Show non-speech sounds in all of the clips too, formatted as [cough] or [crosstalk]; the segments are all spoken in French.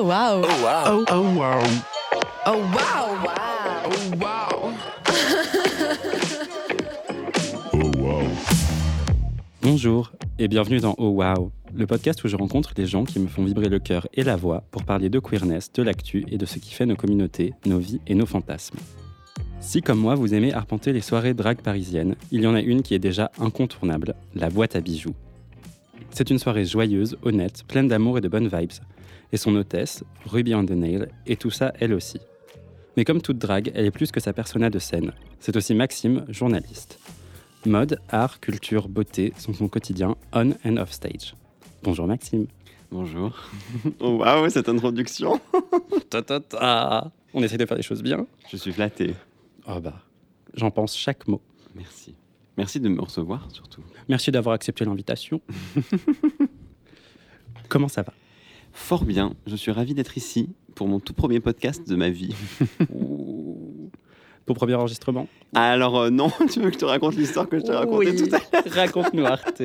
Oh wow. Oh wow. Oh, oh wow. Oh wow. Oh wow. Oh wow. Bonjour et bienvenue dans Oh Wow, le podcast où je rencontre les gens qui me font vibrer le cœur et la voix pour parler de queerness, de l'actu et de ce qui fait nos communautés, nos vies et nos fantasmes. Si comme moi vous aimez arpenter les soirées drag parisiennes, il y en a une qui est déjà incontournable, la boîte à bijoux. C'est une soirée joyeuse, honnête, pleine d'amour et de bonnes vibes. Et son hôtesse, Ruby on the Nail, est tout ça elle aussi. Mais comme toute drague, elle est plus que sa persona de scène. C'est aussi Maxime, journaliste. Mode, art, culture, beauté sont son quotidien on and off stage. Bonjour Maxime. Bonjour. [laughs] Oh waouh, cette introduction. [laughs] Ta, ta, ta. On essaie de faire les choses bien. Je suis flatté. Oh bah, j'en pense chaque mot. Merci. Merci de me recevoir surtout. Merci d'avoir accepté l'invitation. [laughs] Comment ça va? Fort bien. Je suis ravi d'être ici pour mon tout premier podcast de ma vie. [laughs] Pour premier enregistrement? Alors euh, non, [laughs] tu veux que je te raconte l'histoire que je t'ai racontée tout à l'heure? [laughs] Raconte-nous Arte.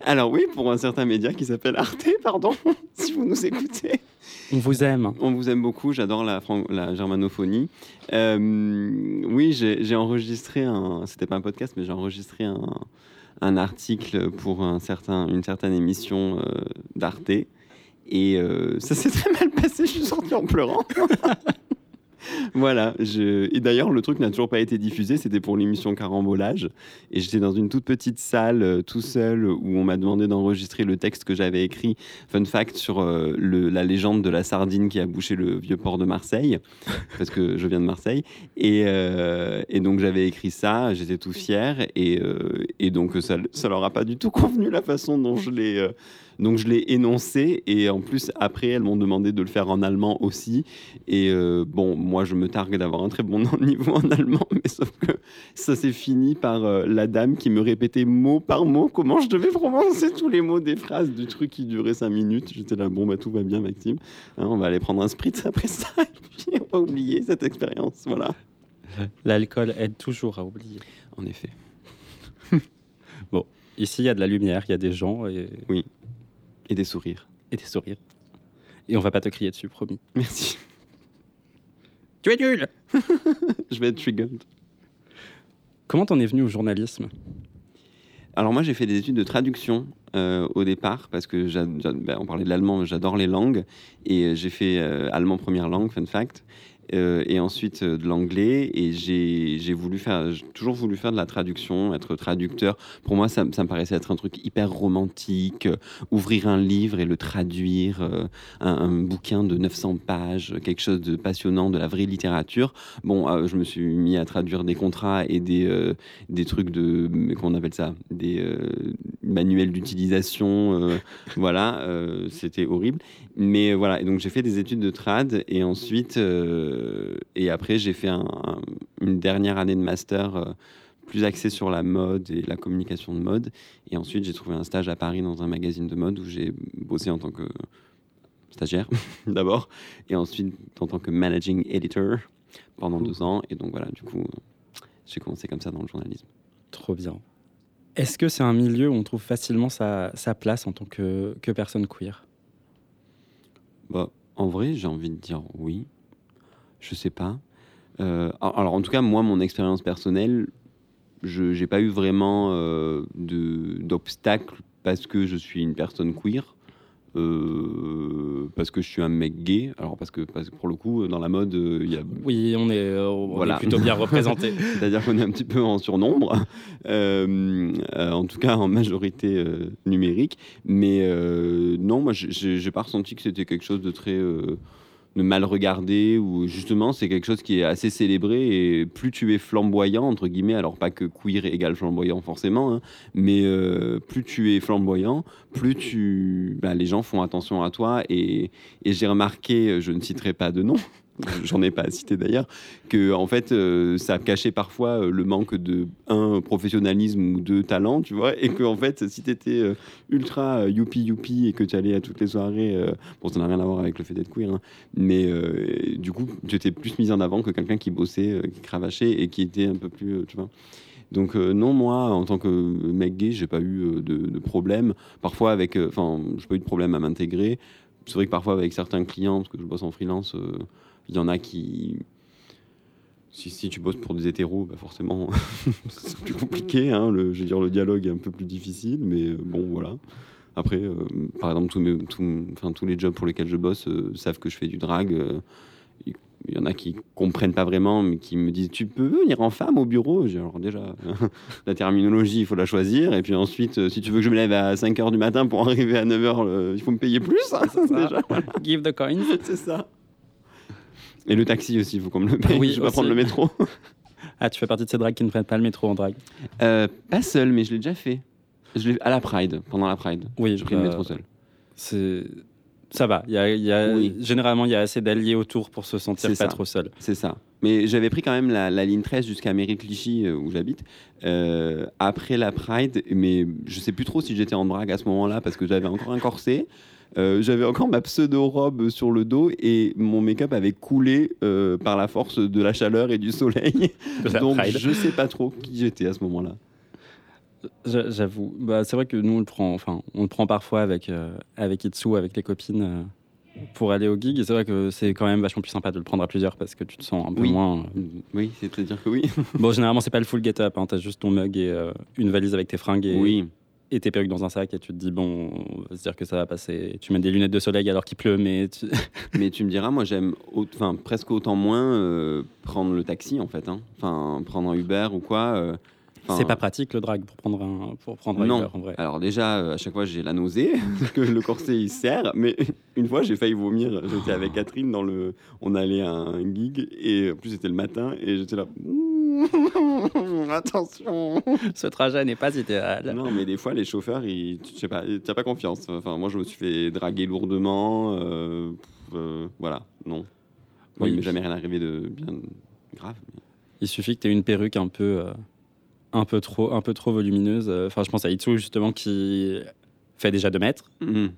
Alors oui, pour un certain média qui s'appelle Arte, pardon, si vous nous écoutez. On vous aime. On vous aime beaucoup, j'adore la, germanophonie. Euh, oui, j'ai j'ai enregistré un. C'était pas un podcast, mais j'ai enregistré un, un article pour un certain, une certaine émission euh, d'Arte. Et euh, ça s'est très mal passé, je suis sorti en pleurant. [laughs] voilà, et d'ailleurs, le truc n'a toujours pas été diffusé, c'était pour l'émission Carambolage. Et j'étais dans une toute petite salle, euh, tout seul, où on m'a demandé d'enregistrer le texte que j'avais écrit Fun fact sur euh, la légende de la sardine qui a bouché le vieux port de Marseille, parce que je viens de Marseille. Et, donc j'avais écrit ça, j'étais tout fier, et, et donc ça, ça leur a pas du tout convenu la façon dont je l'ai. Donc je l'ai énoncé et en plus après elles m'ont demandé de le faire en allemand aussi. Et euh, bon moi je me targue d'avoir un très bon [laughs] niveau en allemand mais sauf que ça s'est fini par euh, la dame qui me répétait mot par mot comment je devais prononcer tous les mots des phrases du truc qui durait cinq minutes. J'étais là bon bah tout va bien Maxime Hein, on va aller prendre un spritz après ça [laughs] et puis on va oublier cette expérience voilà. L'alcool aide toujours à oublier. en effet. [laughs] Ici, il y a de la lumière, il y a des gens et, et des sourires. Et des sourires. Et on va pas te crier dessus, promis. merci. Tu es nul. [laughs] Je vais être triggered. Comment t'en es venu au journalisme? Alors moi j'ai fait des études de traduction euh, au départ parce que ben, on parlait de l'allemand, j'adore les langues et j'ai fait euh, allemand première langue, fun fact, euh, et ensuite euh, de l'anglais et j'ai voulu faire, toujours voulu faire de la traduction, être traducteur. Pour moi ça, me- ça me paraissait être un truc hyper romantique, euh, ouvrir un livre et le traduire, un, un bouquin de 900 pages, quelque chose de passionnant, de la vraie littérature. Bon, je me suis mis à traduire des contrats et des, des trucs de, mais comment on appelle ça, des manuels d'utilisation, [laughs] voilà, c'était horrible. Mais voilà, et donc j'ai fait des études de trad et ensuite, et après j'ai fait un- un- une dernière année de master euh, plus axée sur la mode et la communication de mode. Et ensuite j'ai trouvé un stage à Paris dans un magazine de mode où j'ai bossé en tant que stagiaire [laughs] d'abord et ensuite en tant que managing editor pendant deux ans. Et donc voilà, du coup, j'ai commencé comme ça dans le journalisme. Trop bien. Est-ce que c'est un milieu où on trouve facilement sa, sa place en tant que, que personne queer? Bah, en vrai, j'ai envie de dire oui. Je sais pas. Euh, alors, en tout cas, moi, mon expérience personnelle, je n'ai pas eu vraiment euh, d'obstacle parce que je suis une personne queer. euh, parce que je suis un mec gay. Alors, parce que, parce que pour le coup, dans la mode, il y a Oui, on est, est plutôt bien représenté. [laughs] C'est-à-dire qu'on est un petit peu en surnombre, en tout cas en majorité numérique. Mais non, moi, j'ai j'ai pas ressenti que c'était quelque chose de très de mal regardé ou justement c'est quelque chose qui est assez célébré et plus tu es flamboyant entre guillemets, alors pas que queer égale flamboyant forcément, hein, mais euh, plus tu es flamboyant, plus tu, bah, les gens font attention à toi et, et j'ai remarqué, je ne citerai pas de nom. [laughs] J'en ai pas à citer d'ailleurs, que en fait euh, ça cachait parfois euh, le manque de un professionnalisme ou deux talent, tu vois, et que en fait si tu étais ultra euh, youpi youpi et que tu allais à toutes les soirées, euh, bon ça n'a rien à voir avec le fait d'être queer, hein, mais euh, du coup tu étais plus mis en avant que quelqu'un qui bossait, euh, qui cravachait et qui était un peu plus, euh, tu vois. Donc euh, non, moi, en tant que mec gay, j'ai pas eu euh, de, de problème. Parfois avec, euh, enfin, j'ai pas eu de problème à m'intégrer c'est vrai que parfois avec certains clients, parce que je bosse en freelance, euh, il y en a qui. Si, si tu bosses pour des hétéros, bah forcément, [laughs] c'est plus compliqué. Hein, le, je veux dire, le dialogue est un peu plus difficile, mais euh, bon, voilà. Après, euh, par exemple, tous, mes, tous, enfin, tous les jobs pour lesquels je bosse euh, savent que je fais du drag. il y en a qui comprennent pas vraiment, mais qui me disent Tu peux venir en femme au bureau? J'ai alors déjà, [laughs] la terminologie, il faut la choisir. Et puis ensuite, si tu veux que je me lève à 5 h du matin pour [laughs] arriver à 9 h, il faut me payer plus. hein, déjà. Give the coins. C'est ça. Et le taxi aussi, il faut qu'on me le paye. Oui, je vais pas prendre le métro. [laughs] Ah, tu fais partie de ces drags qui ne prennent pas le métro en drag. Euh, pas seul, mais je l'ai déjà fait. Je l'ai à la Pride, pendant la Pride. Oui, J'ai pris le bah, métro seul. C'est. Ça va. Y a, y a- Oui. Généralement, il y a assez d'alliés autour pour se sentir pas ça. trop seul. C'est ça. Mais j'avais pris quand même la, la ligne 13 jusqu'à Mairie-Clichy, euh, où j'habite, euh, après la Pride. Mais je sais plus trop si j'étais en drague à ce moment-là, parce que j'avais encore un corset. Euh, j'avais encore ma pseudo-robe sur le dos et mon make-up avait coulé euh, par la force de la chaleur et du soleil. Donc Pride. je sais pas trop qui j'étais à ce moment-là. J'a- J'avoue. Bah, c'est vrai que nous, on le prend, enfin, on le prend parfois avec, euh, avec Itsu, avec les copines, euh, pour aller au gig. Et c'est vrai que c'est quand même vachement plus sympa de le prendre à plusieurs parce que tu te sens un peu Oui. moins. euh, Oui, c'est-à-dire que oui. Bon, généralement, c'est pas le full get-up. Hein. T'as juste ton mug et euh, une valise avec tes fringues et, Oui. Et tes perruques dans un sac. Et tu te dis, bon, on va se dire que ça va passer. Tu mets des lunettes de soleil alors qu'il pleut, mais tu- [laughs] Mais tu me diras, moi j'aime enfin, presque autant moins euh, prendre le taxi en fait. hein. Enfin, prendre un Uber ou quoi. euh, c'est pas pratique le drag pour prendre un, pour prendre un Non. Uber en vrai. Alors déjà, euh, à chaque fois j'ai la nausée, [laughs] parce que le corset il serre. Mais [laughs] une fois j'ai failli vomir. J'étais avec Catherine dans le... On allait à un gig et en plus c'était le matin et j'étais là... Attention [laughs] Ce trajet n'est pas idéal. Non, mais des fois, les chauffeurs, ils, tu- sais pas, t'as pas confiance. Enfin, moi, je me suis fait draguer lourdement. euh, euh, voilà, non. Bon, Oui. il m'est jamais rien arrivé de bien grave. Il suffit que tu aies une perruque un peu, euh, un peu, trop, un peu trop volumineuse. Enfin, je pense à Itsu justement qui fait déjà 2 mètres Mhm.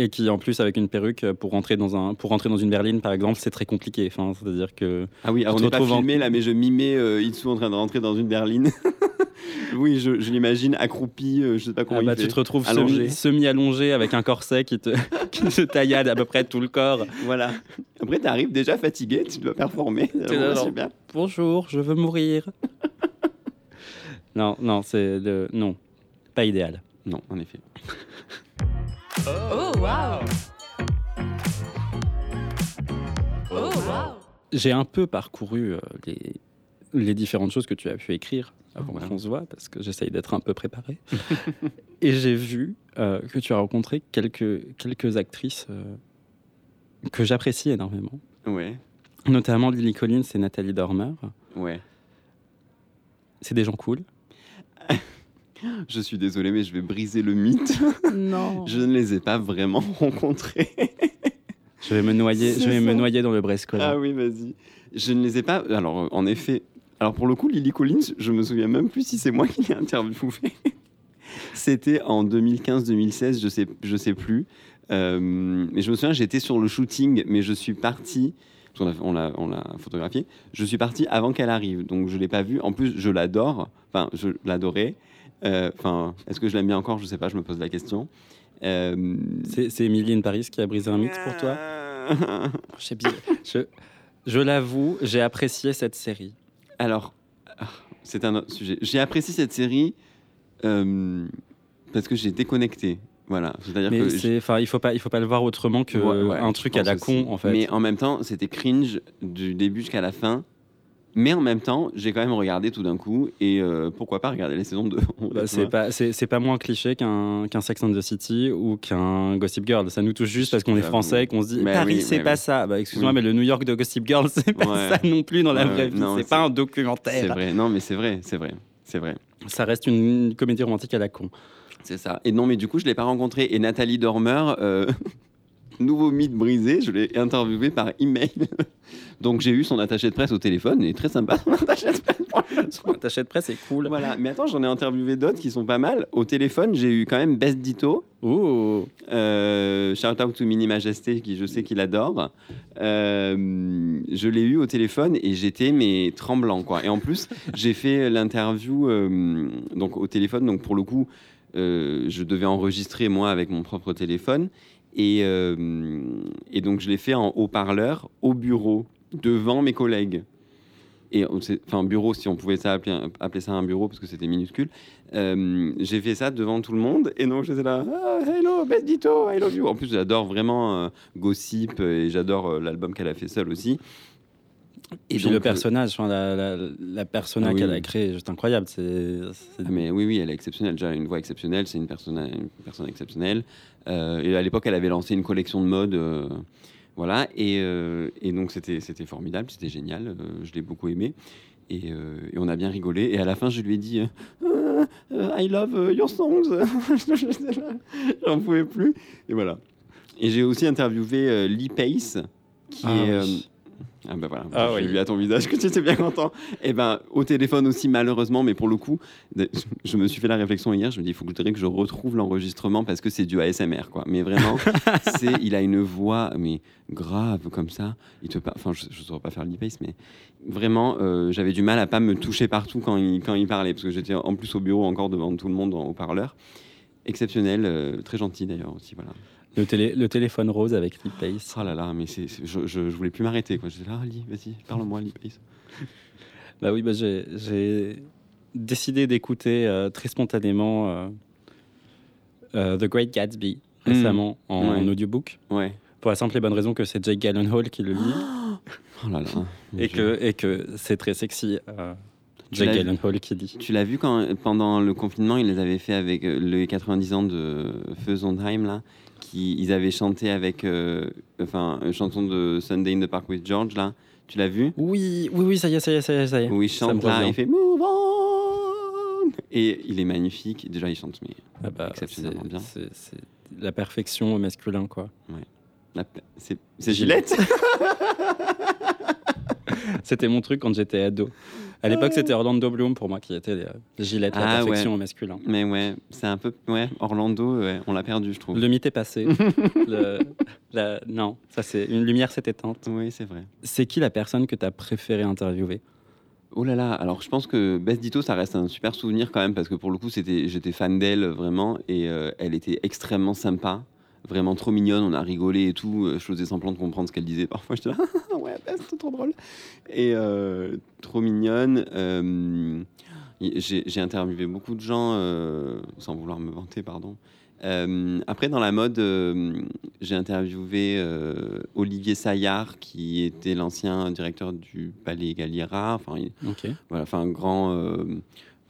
Et qui en plus avec une perruque euh, pour rentrer dans un pour rentrer dans une berline par exemple c'est très compliqué. Enfin, c'est-à-dire que Ah oui, alors Tu on n'est pas en- filmé là, mais je mimais euh, Itsu en train de rentrer dans une berline. [laughs] oui, je, je l'imagine accroupi, euh, je sais pas comment ah bah, il fait. tu te retrouves Allongé. semi- semi-allongé avec un corset qui te, [laughs] qui te taillade à peu près tout le corps. Voilà. Après, tu arrives déjà fatigué, tu dois performer. [laughs] Là, Alors, super. Bonjour, je veux mourir. non, non, c'est le non, pas idéal. Non, en effet. Oh, wow. Oh, wow. J'ai un peu parcouru euh, les, les différentes choses que tu as pu écrire avant qu'on se voit, parce que j'essaye d'être un peu préparé. [laughs] [laughs] et j'ai vu euh, que tu as rencontré quelques, quelques actrices euh, que j'apprécie énormément, Ouais, notamment Lily Collins et Nathalie Dormer. ouais. C'est des gens cool. [laughs] [gasps] Je suis désolé, mais je vais briser le mythe. [laughs] Non. [laughs] Je ne les ai pas vraiment [laughs] rencontrés. Je vais me noyer, je vais me noyer dans le Bresco. Ah oui, vas-y. Je ne les ai pas. Alors, en effet. Alors, pour le coup, Lily Collins, je me souviens même plus si c'est moi qui l'ai interviewée. C'était en 2015-2016, je sais, je sais plus. Euh, mais je me souviens, j'étais sur le shooting, mais je suis parti. On l'a, on l'a photographié. Je suis parti avant qu'elle arrive, donc je l'ai pas vue. En plus, je l'adore. Enfin, je l'adorais. Euh, Enfin, est-ce que je l'aime bien encore? Je sais pas. Je me pose la question. Euh, C'est Emily in Paris qui a brisé un mythe pour toi? Bien- je, je l'avoue, j'ai apprécié cette série. Alors, c'est un autre sujet. J'ai apprécié cette série euh, parce que j'ai déconnecté. Voilà, c'est-à-dire que enfin, il faut pas, il faut pas le voir autrement que Ouais, ouais, un je truc à la aussi. con en fait. Mais en même temps, c'était cringe du début jusqu'à la fin. Mais en même temps, j'ai quand même regardé tout d'un coup et euh, pourquoi pas regarder les saisons 2 Bah, c'est pas, c'est, c'est pas moins cliché qu'un, Sex and the City ou qu'un Gossip Girl. Ça nous touche juste parce qu'on est français et qu'on se dit Bah Paris, oui, c'est pas oui. ça. Bah, excuse-moi, Oui. mais le New York de Gossip Girl, [laughs] c'est pas Ouais. ça non plus dans la vraie vie. c'est c'est- pas un C'est documentaire. vrai, non mais c'est vrai, c'est vrai, c'est vrai. Ça reste une comédie romantique à la con. C'est ça. Et non, mais du coup, je l'ai pas rencontré. Et Nathalie Dormer, euh, [laughs] nouveau mythe brisé, je l'ai interviewée par email. [laughs] Donc j'ai eu son attaché de presse au téléphone, et très sympa son attaché de presse. Son attaché de presse, c'est cool. Voilà, mais attends, j'en ai interviewé d'autres qui sont pas mal. Au téléphone, j'ai eu quand même Best Dito. Euh, shout out to Mini Majesté, qui je sais qu'il adore. Euh, je l'ai eu au téléphone et j'étais mais tremblant quoi. Et en plus, j'ai fait l'interview euh, donc au téléphone. Donc pour le coup, euh, je devais enregistrer moi avec mon propre téléphone Et, euh, et donc, je l'ai fait en haut-parleur au bureau, devant mes collègues. Enfin, bureau, si on pouvait appeler, ça un bureau, parce que c'était minuscule. Euh, j'ai fait ça devant tout le monde. Et donc, j'étais là, ah, hello, Beth Ditto, I love you. En plus, j'adore vraiment euh, Gossip et j'adore l'album qu'elle a fait seule aussi. Et puis donc, le personnage, enfin, la, la, la persona Ah oui. qu'elle a créée est juste incroyable. C'est, c'est- Ah, mais oui, oui, elle est exceptionnelle. Déjà, une voix exceptionnelle, c'est une personne, une personne exceptionnelle. Euh, et à l'époque, elle avait lancé une collection de mode. euh, voilà. Et, euh, et donc, c'était c'était formidable, c'était génial. je l'ai beaucoup aimé. Et, euh, et on a bien rigolé. Et à la fin, je lui ai dit euh, Euh, I love your songs. [laughs] J'en pouvais plus. Et voilà. Et j'ai aussi interviewé Lee Pace, qui Ah est. oui. Ah ben voilà, Ah j'ai oui. vu à ton visage que tu étais bien content. Et ben au téléphone aussi malheureusement, mais pour le coup, je me suis fait la réflexion hier. Je me dis, il faut que je dirais que je retrouve l'enregistrement parce que c'est du ASMR quoi. Mais vraiment, [laughs] c'est, il a une voix mais grave comme ça. Il te, enfin, je, je saurais pas faire le pace, mais vraiment, euh, j'avais du mal à pas me toucher partout quand il quand il parlait parce que j'étais en plus au bureau encore devant tout le monde en haut-parleur. Exceptionnel, euh, très gentil d'ailleurs aussi, voilà. Le, télé, le téléphone rose avec Lee Pace. Oh là là, mais c'est, c'est- je, je, je voulais plus m'arrêter quoi. J'étais là, ah, Lee, vas-y, parle-moi, Lee Pace. [laughs] Bah oui, bah j'ai, j'ai décidé d'écouter euh, très spontanément euh, euh, The Great Gatsby récemment en, Mmh. Ouais. en audiobook. Ouais. Pour la simple et bonne raison que c'est Jake Gyllenhaal qui le lit [gasps] Oh là là. et, que, et que c'est très sexy. Jake Gyllenhaal qui dit. Tu l'as vu quand, pendant le confinement, ils les avaient fait avec les 90 ans de Feu Sondheim, là, qui, ils avaient chanté avec, euh, enfin, une chanson de Sunday in the Park with George, là. Tu l'as vu? Oui, oui, oui, ça y est, ça y est, ça y est, ça y est. Où il chante là, il fait Move on Et il est magnifique. Déjà, il chante, mais Ah bah, exceptionnellement bien. C'est la perfection au masculin, quoi. c'est c'est Gillette [laughs] [laughs] C'était mon truc quand j'étais ado. À l'époque, c'était Orlando Bloom pour moi qui était euh, Gillette, la Ah, perfection ouais. au masculin. Mais ouais, c'est un peu. Ouais, Orlando, ouais, on l'a perdu, je trouve. Le mythe est passé. [laughs] Le- la- non, ça c'est une lumière s'est éteinte. Oui, c'est vrai. C'est qui la personne que tu as préféré interviewer? Oh là là, alors je pense que Bess Ditto, ça reste un super souvenir quand même, parce que pour le coup, j'étais fan d'elle vraiment, et euh, elle était extrêmement sympa, vraiment trop mignonne, on a rigolé et tout, euh, je faisais semblant de comprendre ce qu'elle disait, parfois j'étais là, [laughs] ouais, Bess, c'est trop drôle, et euh, trop mignonne. euh, j'ai, interviewé beaucoup de gens, euh, sans vouloir me vanter, pardon. Après, dans la mode, j'ai interviewé Olivier Saillard, qui était l'ancien directeur du Palais Galliera. Enfin, il- Ok. voilà, enfin, un grand.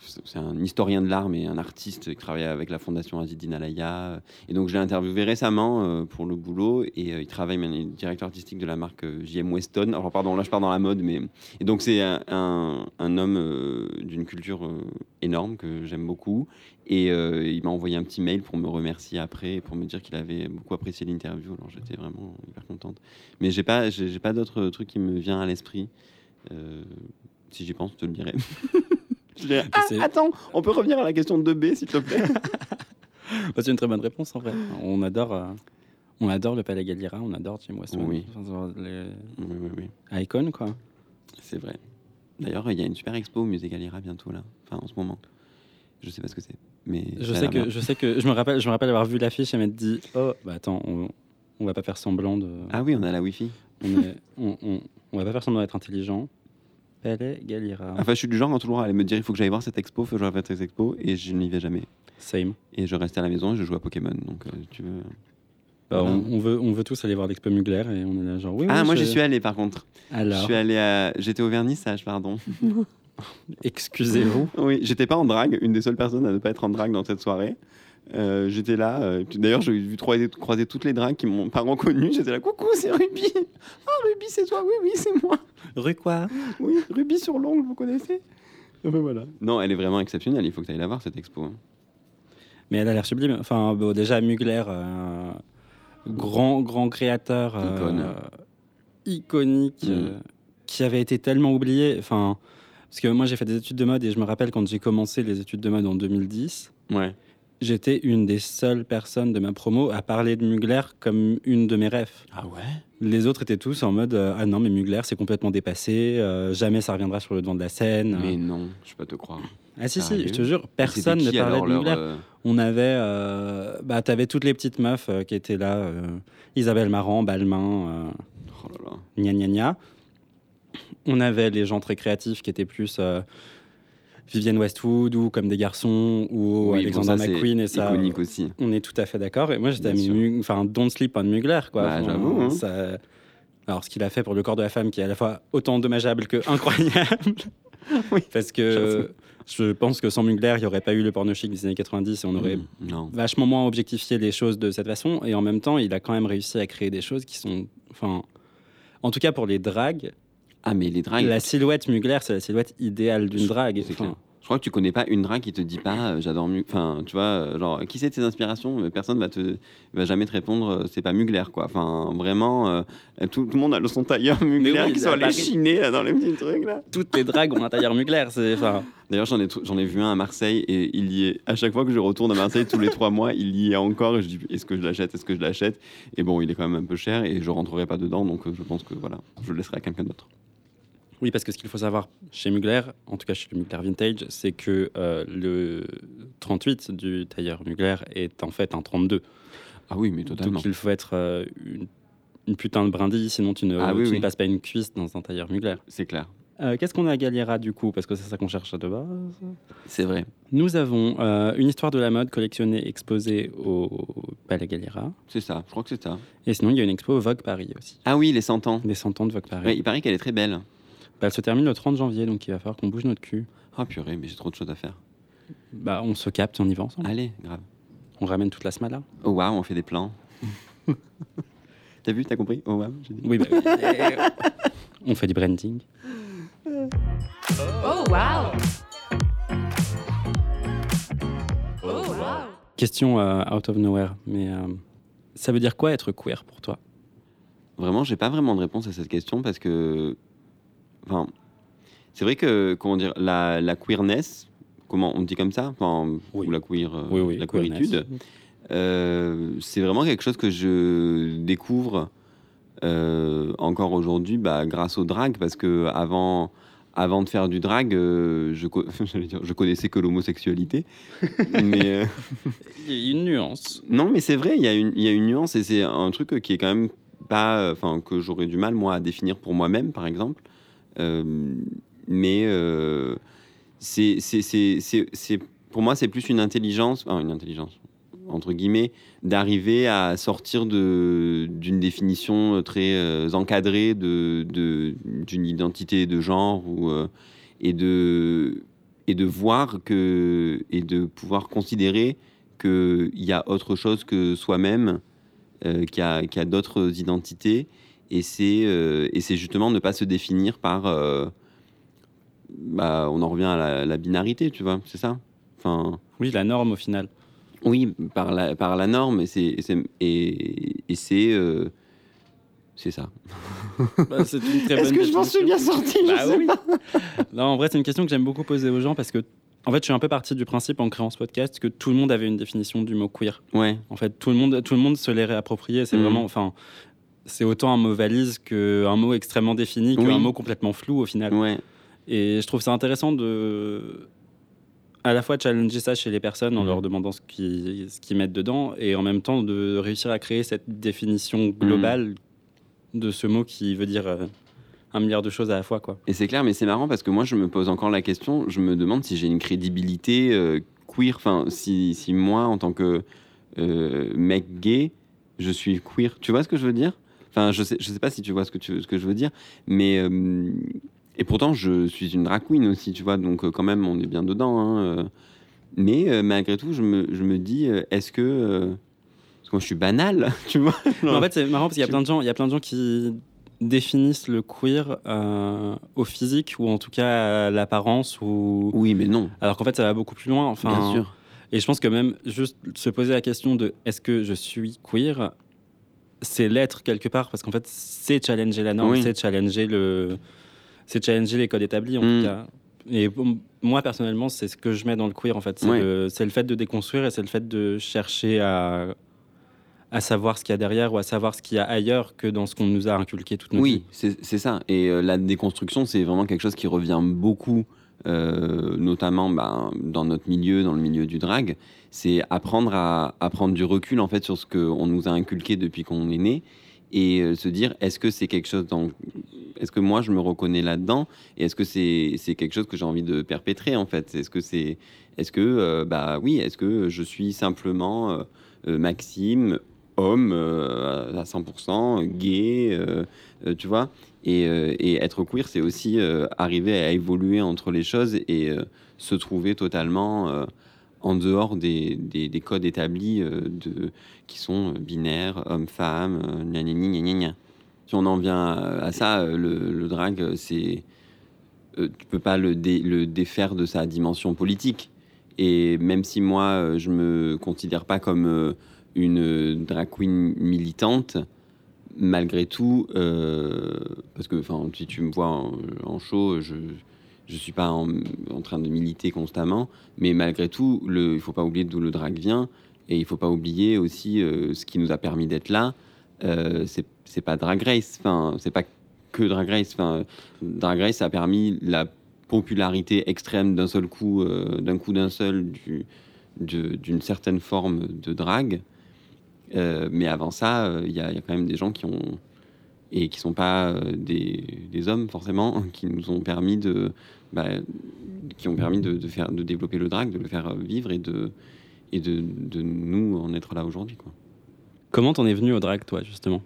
C'est un historien de l'art, mais un artiste qui travaillait avec la Fondation Azidine Alaya. Et donc, je l'ai interviewé récemment euh, pour le boulot. Et euh, il travaille il est directeur artistique de la marque euh, JM Weston. Alors, pardon, là, je pars dans la mode, mais. Et donc, c'est un, homme d'une culture énorme que j'aime beaucoup. Et il m'a envoyé un petit mail pour me remercier après pour me dire qu'il avait beaucoup apprécié l'interview. Alors, j'étais vraiment hyper contente. Mais j'ai pas, pas d'autres trucs qui me vient à l'esprit. Si j'y pense, je te le dirai. [laughs] Ah, attends, on peut revenir à la question de 2B, s'il te plaît. [laughs] Bah, c'est une très bonne réponse en vrai. On adore, euh, on adore le Palais Galliera, on adore Jim Westwood. Oui. Les oui, oui, oui, icônes quoi. c'est vrai. D'ailleurs, il y a une super expo au musée Galliera bientôt, là. Enfin, en ce moment. Je sais pas ce que c'est. Mais Je sais que, bien. je sais que, je me rappelle, je me rappelle avoir vu l'affiche et m'être dit, oh, bah attends, on, on va pas faire semblant de, Ah oui, on a la Wi-Fi. on, est- on, on- on va pas faire semblant d'être intelligent. Palais Galliera, Enfin, je suis du genre à toujours aller me dire il faut que j'aille voir cette expo, il faut que j'aille voir cette expo, et je n'y vais jamais. same. Et je reste à la maison et je joue à Pokémon. Donc, euh, tu veux. Bah, Voilà. on, on veut, on veut tous aller voir l'expo Mugler et on est là genre, oui, Ah, oui, moi, je- j'y suis allé par contre. Je Alors, suis allé à. J'étais au vernissage, pardon. [laughs] excusez-vous. Oui, j'étais pas en drague, une des seules personnes à ne pas être en drague dans cette soirée. Euh, j'étais là, euh, d'ailleurs j'ai vu croiser, croiser toutes les dragues qui m'ont pas reconnu. J'étais là, coucou, c'est Ruby. Ah, Ruby, c'est toi, oui, oui, c'est moi. Rue quoi? Oui, Ruby sur l'ongle, vous connaissez? Ben voilà. Non, elle est vraiment exceptionnelle, il faut que tu ailles la voir cette expo. hein. Mais elle a l'air sublime. Enfin, bon, déjà, Mugler, euh, grand, grand créateur euh, iconique, Mm. euh, qui avait été tellement oublié. Enfin, parce que moi, j'ai fait des études de mode et je me rappelle quand j'ai commencé les études de mode en 2010. Ouais. J'étais une des seules personnes de ma promo à parler de Mugler comme une de mes rêves. Ah ouais? Les autres étaient tous en mode euh, Ah non, mais Mugler, c'est complètement dépassé, euh, jamais ça reviendra sur le devant de la scène. Mais non, je peux pas te croire. Ah si, si, je te jure, personne ne parlait de Mugler. euh, On avait, bah, t'avais toutes les petites meufs qui étaient là, Isabelle Marant, Balmain, Oh là là. gna gna gna. On avait les gens très créatifs qui étaient plus Vivienne Westwood ou comme des garçons ou Oui, Alexander bon, ça, c'est McQueen et ça. Iconique aussi. On est tout à fait d'accord. Et moi, j'étais enfin, Don't Sleep on Mugler, quoi. Bah, j'avoue, hein. ça- Alors, ce qu'il a fait pour le corps de la femme, qui est à la fois autant dommageable que incroyable. [laughs] Parce que je pense que sans Mugler, il n'y aurait pas eu le porno chic des années 90 et on aurait Mm, Non. vachement moins objectifié les choses de cette façon. Et en même temps, il a quand même réussi à créer des choses qui sont. Enfin. En tout cas, pour les dragues, Ah, mais les dragues. la silhouette Mugler, c'est la silhouette idéale d'une drague. C'est clair. Je crois que tu connais pas une drague qui te dit pas euh, j'adore Mugler. Enfin, tu vois, euh, genre, qui c'est tes inspirations? Personne va te va jamais te répondre euh, c'est pas Mugler, quoi. Enfin, vraiment, euh, tout, tout le monde a le son tailleur Mugler oui, qui sont allés chiner là, dans les petits trucs là. toutes les dragues ont un tailleur Mugler. D'ailleurs, j'en ai, j'en ai vu un à Marseille et il y est. À chaque fois que je retourne à Marseille, tous les trois mois, il y est encore. Et je dis est-ce que je l'achète? Est-ce que je l'achète? Et bon, il est quand même un peu cher et je rentrerai pas dedans, donc euh, je pense que voilà, je le laisserai à quelqu'un d'autre. Oui, parce que ce qu'il faut savoir chez Mugler, en tout cas chez le Mugler Vintage, c'est que euh, le 38 du tailleur Mugler est en fait un 32. Ah oui, mais totalement. Donc il faut être euh, une, une putain de brindille, sinon tu ne, Ah oui, tu ne passes pas une cuisse dans un tailleur Mugler. C'est clair. Euh, Qu'est-ce qu'on a à Galliera du coup? Parce que c'est ça qu'on cherche de base. C'est vrai. Nous avons euh, une histoire de la mode collectionnée, exposée au Palais Galliera. C'est ça. Je crois que c'est ça. Et sinon, il y a une expo au Vogue Paris aussi. Ah oui, les 100 ans. Des cent ans de Vogue Paris. Ouais, il paraît qu'elle est très belle. Bah, elle se termine le 30 janvier, donc il va falloir qu'on bouge notre cul. Ah purée, mais j'ai trop de choses à faire. Bah, on se capte, on y va ensemble. Allez, grave. On ramène toute la smala. Oh waouh, on fait des plans. [laughs] T'as vu, t'as compris Oh waouh, j'ai dit. Oui, bah, [laughs] on fait du branding. Oh wow. Oh wow. Question euh, out of nowhere, mais euh, ça veut dire quoi être queer pour toi? Vraiment, j'ai pas vraiment de réponse à cette question parce que. Enfin. C'est vrai que, comment dire, la, la queerness, comment on dit comme ça enfin, Oui. Ou la queer. euh, Oui, oui, la queerness. queeritude. Euh, c'est vraiment quelque chose que je découvre euh, encore aujourd'hui bah, grâce au drag parce que avant, avant de faire du drag, euh, je, [laughs] dire, je connaissais que l'homosexualité. mais euh, [laughs] Il y a une nuance. non, mais c'est vrai, il y, a une- il y a une nuance et c'est un truc qui est quand même pas, enfin que j'aurais du mal moi à définir pour moi-même, par exemple. Euh, mais euh, c'est, pour moi, c'est plus une intelligence, une intelligence entre guillemets, d'arriver à sortir d'une définition très euh, encadrée de, de- d'une identité de genre ou, et, de, et de voir que, et de pouvoir considérer qu'il y a autre chose que soi-même, euh, a, qu'il y a d'autres identités. Et c'est, euh, et c'est justement ne pas se définir par. euh, bah, on en revient à la, la binarité, tu vois, c'est ça? Enfin, Oui, la norme au final. Oui, par la, par la norme, et c'est, et c'est, et, et c'est, euh, c'est ça. Bah, Est-ce que je m'en suis bien sorti Je Bah sais oui. pas. Non, en vrai, c'est une question que j'aime beaucoup poser aux gens parce que, en fait, je suis un peu parti du principe en créant ce podcast que tout le monde avait une définition du mot queer. Ouais, En fait, tout le monde, tout le monde se l'est réapproprié. C'est Mhm. vraiment, enfin, c'est autant un mot valise qu'un mot extrêmement défini qu'un Oui. mot complètement flou au final. ouais, Et je trouve ça intéressant de à la fois challenger ça chez les personnes en Mhm. leur demandant ce qu'ils ce qu'ils mettent dedans et en même temps de réussir à créer cette définition globale de ce mot qui veut dire euh, un milliard de choses à la fois. Quoi. Et c'est clair, mais c'est marrant parce que moi, je me pose encore la question. Je me demande si j'ai une crédibilité euh, queer. Enfin, si, si moi, en tant que euh, mec gay, je suis queer. Tu vois ce que je veux dire? Enfin, je sais, je sais pas si tu vois ce que, tu, ce que je veux dire, mais euh, et pourtant, je suis une drag queen aussi, tu vois. Donc, euh, quand même, on est bien dedans. hein, euh. mais malgré tout, je me, je me dis, est-ce que parce que moi, je suis banal, [laughs] tu vois en fait, c'est marrant parce qu'il y a plein de gens, il y a plein de gens qui définissent le queer euh, au physique ou en tout cas à l'apparence ou Oui, mais non. alors qu'en fait ça va beaucoup plus loin. Enfin, bien sûr. Et je pense que même juste se poser la question de est-ce que je suis queer, c'est l'être quelque part, parce qu'en fait, c'est challenger la norme, Oui. c'est challenger le, c'est challenger les codes établis en Mm. tout cas. Et moi, personnellement, c'est ce que je mets dans le queer, en fait. C'est le, c'est le fait de déconstruire et c'est le fait de chercher à, à savoir ce qu'il y a derrière ou à savoir ce qu'il y a ailleurs que dans ce qu'on nous a inculqué toute notre Oui, vie. c'est c'est ça. Et euh, la déconstruction, c'est vraiment quelque chose qui revient beaucoup, euh, notamment ben, dans notre milieu, dans le milieu du drag. C'est apprendre à, prendre du recul en fait sur ce qu'on nous a inculqué depuis qu'on est né et euh, se dire est-ce que c'est quelque chose est-ce que moi je me reconnais là-dedans et est-ce que c'est quelque chose que j'ai envie de perpétrer en fait? Est-ce que c'est est-ce que euh, bah oui est-ce que je suis simplement Maxime homme euh, à 100% gay euh, euh, tu vois et, être queer c'est aussi arriver à évoluer entre les choses et se trouver totalement en dehors des, des, des codes établis de, qui sont binaires, hommes-femmes, euh, gna gna gna. Si on en vient à, ça, le, le drag, c'est. tu peux pas le, le défaire de sa dimension politique. Et même si moi, je me considère pas comme une drag queen militante, malgré tout, euh, parce que si tu me vois en, en show, je je suis pas en, train de militer constamment, mais malgré tout, le, il faut pas oublier d'où le drag vient, et il faut pas oublier aussi euh, ce qui nous a permis d'être là. Euh, c'est pas Drag Race, enfin c'est pas que Drag Race. Enfin, Drag Race a permis la popularité extrême d'un seul coup, euh, d'un coup d'un seul, d'une certaine forme de drag. Euh, mais avant ça, euh, il y, a il y a quand même des gens qui ont et qui sont pas euh, des, des hommes forcément, [laughs] qui nous ont permis de, bah, qui ont permis de, de faire, de développer le drag, de le faire vivre et de et de, de nous en être là aujourd'hui. quoi. Comment t'en es venu au drag, toi, justement?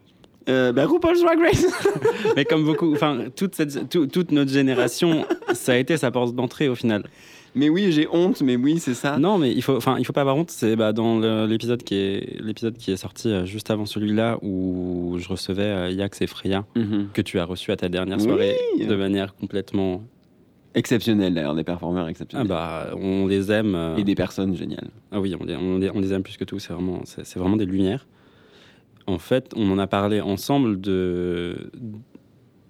Euh, bah, RuPaul's Drag Race. [laughs] Mais comme beaucoup, enfin, toute, cette, tout- toute notre génération, ça a été sa porte d'entrée au final. Mais oui, j'ai honte, mais oui, c'est ça. Non, mais il faut, enfin, il faut pas avoir honte. C'est bah, dans l'épisode qui est l'épisode qui est sorti euh, juste avant celui-là où je recevais euh, Yax et Freya Mhm. que tu as reçu à ta dernière Oui. soirée de manière complètement. Exceptionnel d'ailleurs, des performeurs Ah exceptionnels. bah, on les aime. euh, Et des personnes géniales. Ah oui, on les, on les- on les aime plus que tout. C'est vraiment, c'est vraiment des lumières. En fait, on en a parlé ensemble de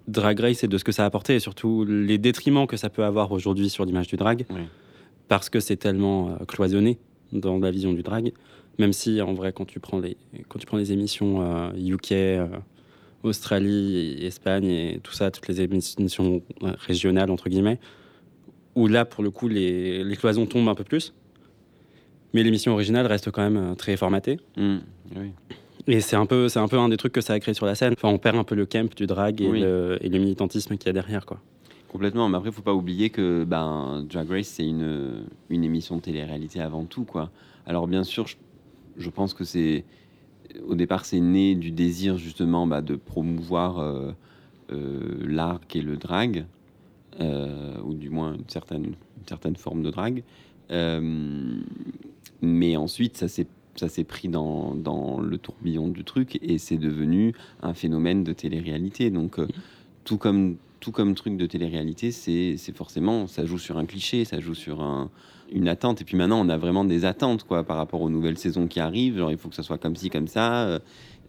Drag Race et de ce que ça a apporté et surtout les détriments que ça peut avoir aujourd'hui sur l'image du drag Oui. parce que c'est tellement euh, cloisonné dans la vision du drag. Même si, en vrai, quand tu prends les, quand tu prends les émissions euh, UK, euh, Australie, et Espagne et tout ça, toutes les émissions euh, régionales, entre guillemets, où là, pour le coup, les, les cloisons tombent un peu plus. Mais l'émission originale reste quand même euh, très formatée. Mm, oui. Et c'est un, peu, c'est un peu un des trucs que ça a créé sur la scène. Enfin, on perd un peu le camp du drag et, Oui. le, et le militantisme qu'il y a derrière. Quoi. Complètement, mais après, il faut pas oublier que ben, Drag Race, c'est une, une émission de télé-réalité avant tout. Quoi. Alors, bien sûr, je, je pense que c'est. Au départ, c'est né du désir, justement, bah, de promouvoir euh, euh, l'art qu'est le drag, euh, ou du moins une certaine, une certaine forme de drag. Euh, mais ensuite, ça s'est ça s'est pris dans, le tourbillon du truc et c'est devenu un phénomène de télé-réalité. Donc, euh, tout comme tout comme truc de télé-réalité, c'est forcément, ça joue sur un cliché, ça joue sur un, une attente. Et puis maintenant, on a vraiment des attentes quoi, par rapport aux nouvelles saisons qui arrivent. Genre, il faut que ça soit comme ci, comme ça. euh,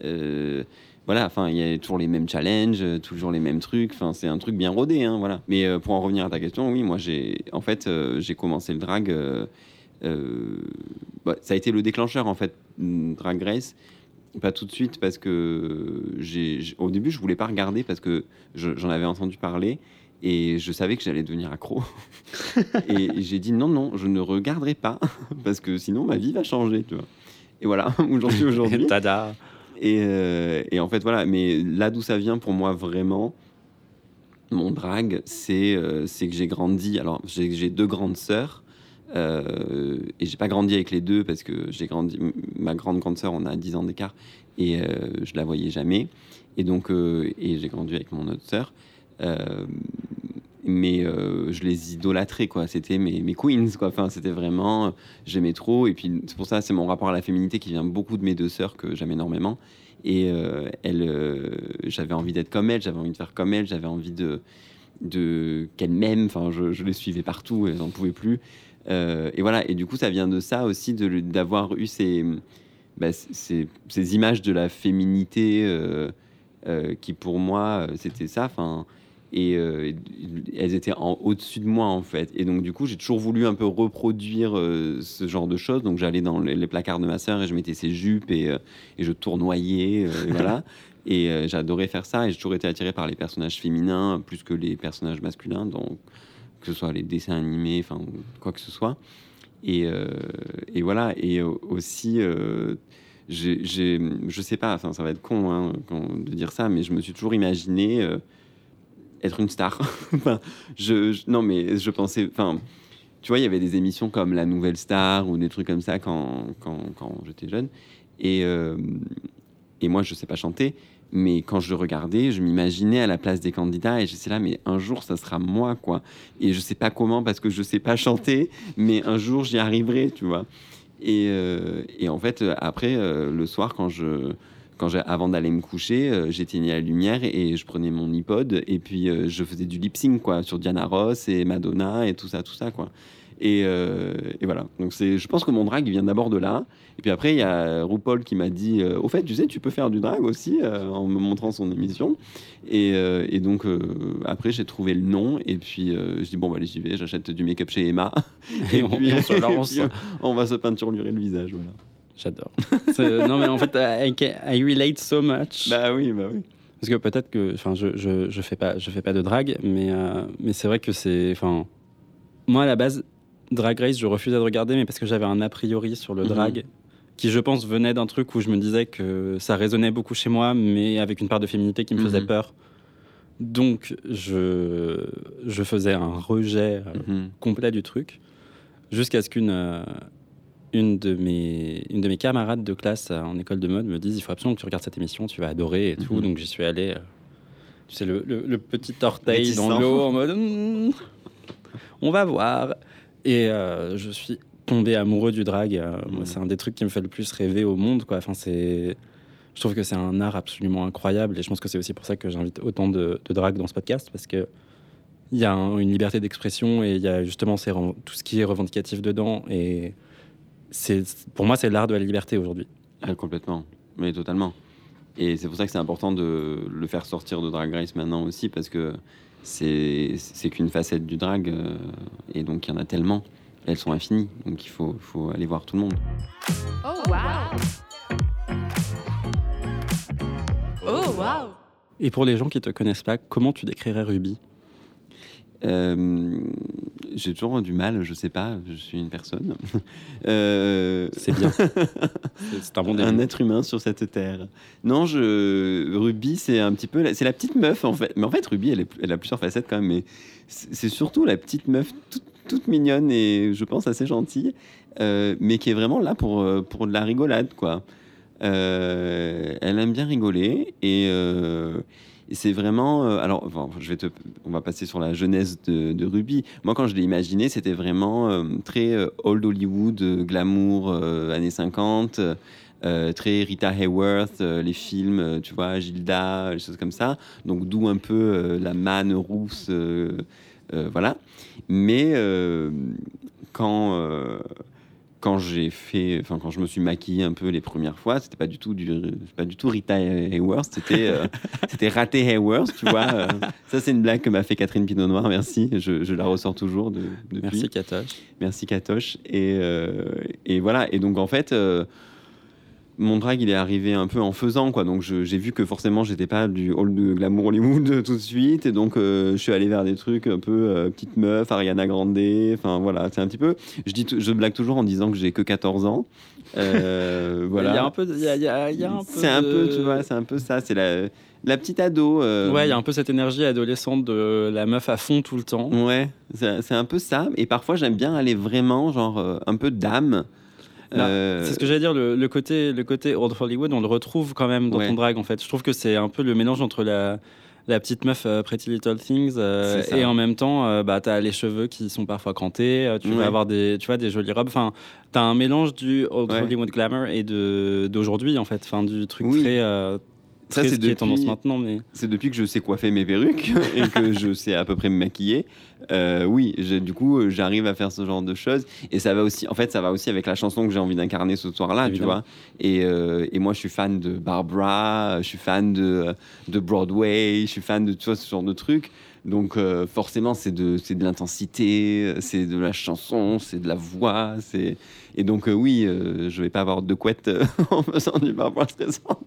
euh, voilà, enfin, il y a toujours les mêmes challenges, toujours les mêmes trucs. Enfin, c'est un truc bien rodé, hein, voilà. Mais pour en revenir à ta question, oui, moi, j'ai, en fait, j'ai commencé le drag. Euh, bah, ça a été le déclencheur, en fait, Drag Race. Pas tout de suite parce que j'ai, au début je voulais pas regarder parce que je- j'en avais entendu parler et je savais que j'allais devenir accro. [laughs] et j'ai dit non non, je ne regarderai pas [laughs] parce que sinon ma vie va changer, tu vois. Et voilà [laughs] où j'en suis aujourd'hui. Tada Et, euh, et en fait, voilà. Mais là d'où ça vient pour moi vraiment, mon drag, c'est euh, c'est que j'ai grandi. Alors, j'ai j'ai deux grandes sœurs. Euh, et j'ai pas grandi avec les deux parce que j'ai grandi. Ma grande grande sœur, on a 10 ans d'écart et euh, je la voyais jamais. Et donc, euh, et j'ai grandi avec mon autre sœur. Euh, mais euh, je les idolâtrais, quoi. C'était mes, mes queens, quoi. Enfin, c'était vraiment. J'aimais trop. Et puis, c'est pour ça, c'est mon rapport à la féminité qui vient beaucoup de mes deux sœurs que j'aime énormément. Et elle, j'avais envie d'être comme elle, j'avais envie de faire comme elle, j'avais envie de, de qu'elle m'aime. Enfin, je, je les suivais partout, elles n'en pouvaient plus. Euh, et voilà. Et du coup, ça vient de ça aussi, d'avoir eu ces, bah, ces, ces images de la féminité euh, euh, qui, pour moi, c'était ça. Enfin, et elles étaient en, au-dessus de moi en fait. Et donc du coup, j'ai toujours voulu un peu reproduire ce genre de choses. Donc j'allais dans les, les placards de ma sœur et je mettais ses jupes et, et je tournoyais, et voilà. [laughs] Et j'adorais faire ça. Et j'ai toujours été attiré par les personnages féminins plus que les personnages masculins, donc que ce soit les dessins animés, enfin quoi que ce soit. Et, euh, et voilà. Et euh, aussi. euh, j'ai, j'ai- je sais pas, ça va être con hein, de dire ça, mais je me suis toujours imaginé être une star. [laughs] Enfin, je, non, mais je pensais, enfin, tu vois, il y avait des émissions comme La Nouvelle Star ou des trucs comme ça quand, quand, quand j'étais jeune. Et, et moi, je sais pas chanter, mais quand je regardais, je m'imaginais à la place des candidats et je sais là, mais un jour, ça sera moi, quoi. Et je sais pas comment parce que je sais pas chanter, mais un jour, j'y arriverai, tu vois. Et, euh, en fait, après, euh, le soir, quand je, quand j'ai, avant d'aller me coucher, euh, j'éteignais la lumière et je prenais mon iPod et puis je faisais du lip sync quoi, sur Diana Ross et Madonna et tout ça, tout ça quoi. Et, euh, et voilà. Donc c'est, je pense que mon drag vient d'abord de là. Et puis après, il y a RuPaul qui m'a dit, euh, au fait, tu sais, tu peux faire du drag aussi euh, en me montrant son émission. Et, et donc après, j'ai trouvé le nom et puis je dis bon, bah, allez, j'y vais, j'achète du make-up chez Emma. [laughs] Et on, et on lance. puis, on va se peinturer le visage, voilà. J'adore. [laughs] Non, mais en fait, I, I relate so much. Bah oui, bah oui. Parce que peut-être que, enfin, je, je, je fais pas, je fais pas de drague, mais, mais c'est vrai que c'est, enfin, moi à la base, Drag Race, je refusais de regarder, mais parce que j'avais un a priori sur le Mhm. drag, qui je pense venait d'un truc où je me disais que ça résonnait beaucoup chez moi, mais avec une part de féminité qui me faisait Mhm. peur. Donc je, je faisais un rejet euh, Mhm. complet du truc, jusqu'à ce qu'une euh, une de mes une de mes camarades de classe euh, en école de mode me dise il faut absolument que tu regardes cette émission, tu vas adorer et tout. Donc j'y suis allé. tu sais le, le- le petit orteil dans l'eau en mode Hmm, on va voir. Et euh, je suis tombé amoureux du drag. euh, Mhm. C'est un des trucs qui me fait le plus rêver au monde. Quoi. Enfin, c'est je trouve que c'est un art absolument incroyable et je pense que c'est aussi pour ça que j'invite autant de, de drag dans ce podcast parce que il y a un- une liberté d'expression et il y a justement ces tout ce qui est revendicatif dedans et c'est pour moi c'est l'art de la liberté aujourd'hui. Ah, complètement, mais totalement. Et c'est pour ça que c'est important de le faire sortir de Drag Race maintenant aussi, parce que c'est qu'une facette du drag, euh, et donc il y en a tellement, elles sont infinies, donc il faut, faut aller voir tout le monde. Oh wow. Oh wow. Et pour les gens qui te connaissent pas, comment tu décrirais Ruby? Euh, J'ai toujours du mal, je sais pas, je suis une personne. [laughs] Euh, C'est bien. [laughs] C'est- un bon un début. être humain sur cette terre. Non, je Ruby, c'est un petit peu, la- c'est la petite meuf en fait. Mais en fait, Ruby, elle, est, elle a plusieurs facettes quand même. Mais c'est surtout la petite meuf toute, toute mignonne et je pense assez gentille, euh, mais qui est vraiment là pour pour de la rigolade, quoi. Elle aime bien rigoler et, c'est vraiment. euh, alors, je vais te, on va passer sur la jeunesse de, Ruby. Moi, quand je l'ai imaginé, c'était vraiment euh, très euh, old Hollywood, glamour, années 50. euh, très Rita Hayworth, les films, tu vois, Gilda, des choses comme ça. Donc, d'où un peu la manne rousse, voilà. Mais quand, quand j'ai fait, enfin, quand je me suis maquillé un peu les premières fois, c'était pas du tout du, pas du tout Rita Hayworth, c'était, euh, [laughs] c'était raté Hayworth, tu vois. euh. ça, c'est une blague que m'a fait Catherine Pinot Noir, merci. Je, je la ressors toujours de, depuis. Merci Katoche. Merci Katoche. Et, euh, et voilà. Et donc en fait, mon drag, il est arrivé un peu en faisant quoi. Donc j'ai vu que forcément, j'étais pas du hall de glamour Hollywood tout de suite. Et donc euh, je suis allé vers des trucs un peu euh, petite meuf, Ariana Grande. Enfin voilà, c'est un petit peu. Je dis, je blague toujours en disant que j'ai que 14 ans. Euh, [laughs] voilà. Il y a un peu, de- il y a, il y a- il y a un peu. C'est un peu, tu vois, c'est un peu ça. C'est la, la petite ado. euh, Ouais, il y a un peu cette énergie adolescente de la meuf à fond tout le temps. Ouais, c'est c'est un peu ça. Et parfois, j'aime bien aller vraiment, genre, euh, un peu d'âme. Euh, C'est ce que j'allais dire, le, le côté, le côté Old Hollywood, on le retrouve quand même dans Ouais. ton drag en fait. Je trouve que c'est un peu le mélange entre la, la petite meuf euh, Pretty Little Things euh, et en même temps, bah, t'as les cheveux qui sont parfois crantés, euh, tu Ouais. vas avoir des, tu vois, des jolies robes. Enfin, t'as un mélange du Old Ouais. Hollywood glamour et de d'aujourd'hui en fait, enfin du truc Oui. très, Ça, c'est tendance depuis- maintenant, mais C'est depuis que je sais coiffer mes perruques [laughs] et que je sais à peu près me maquiller. Euh, oui, du coup, euh, j'arrive à faire ce genre de choses. Et ça va aussi, en fait, ça va aussi avec la chanson que j'ai envie d'incarner ce soir-là, tu vois. Et, euh, et moi, je suis fan de Barbara, je suis fan de, de Broadway, je suis fan de tu vois, ce genre de trucs. Donc, euh, forcément, c'est de, c'est de l'intensité, c'est de la chanson, c'est de la voix. c'est Et donc, euh, oui, euh, je vais pas avoir de couette [laughs] en faisant du Barbara Streisand.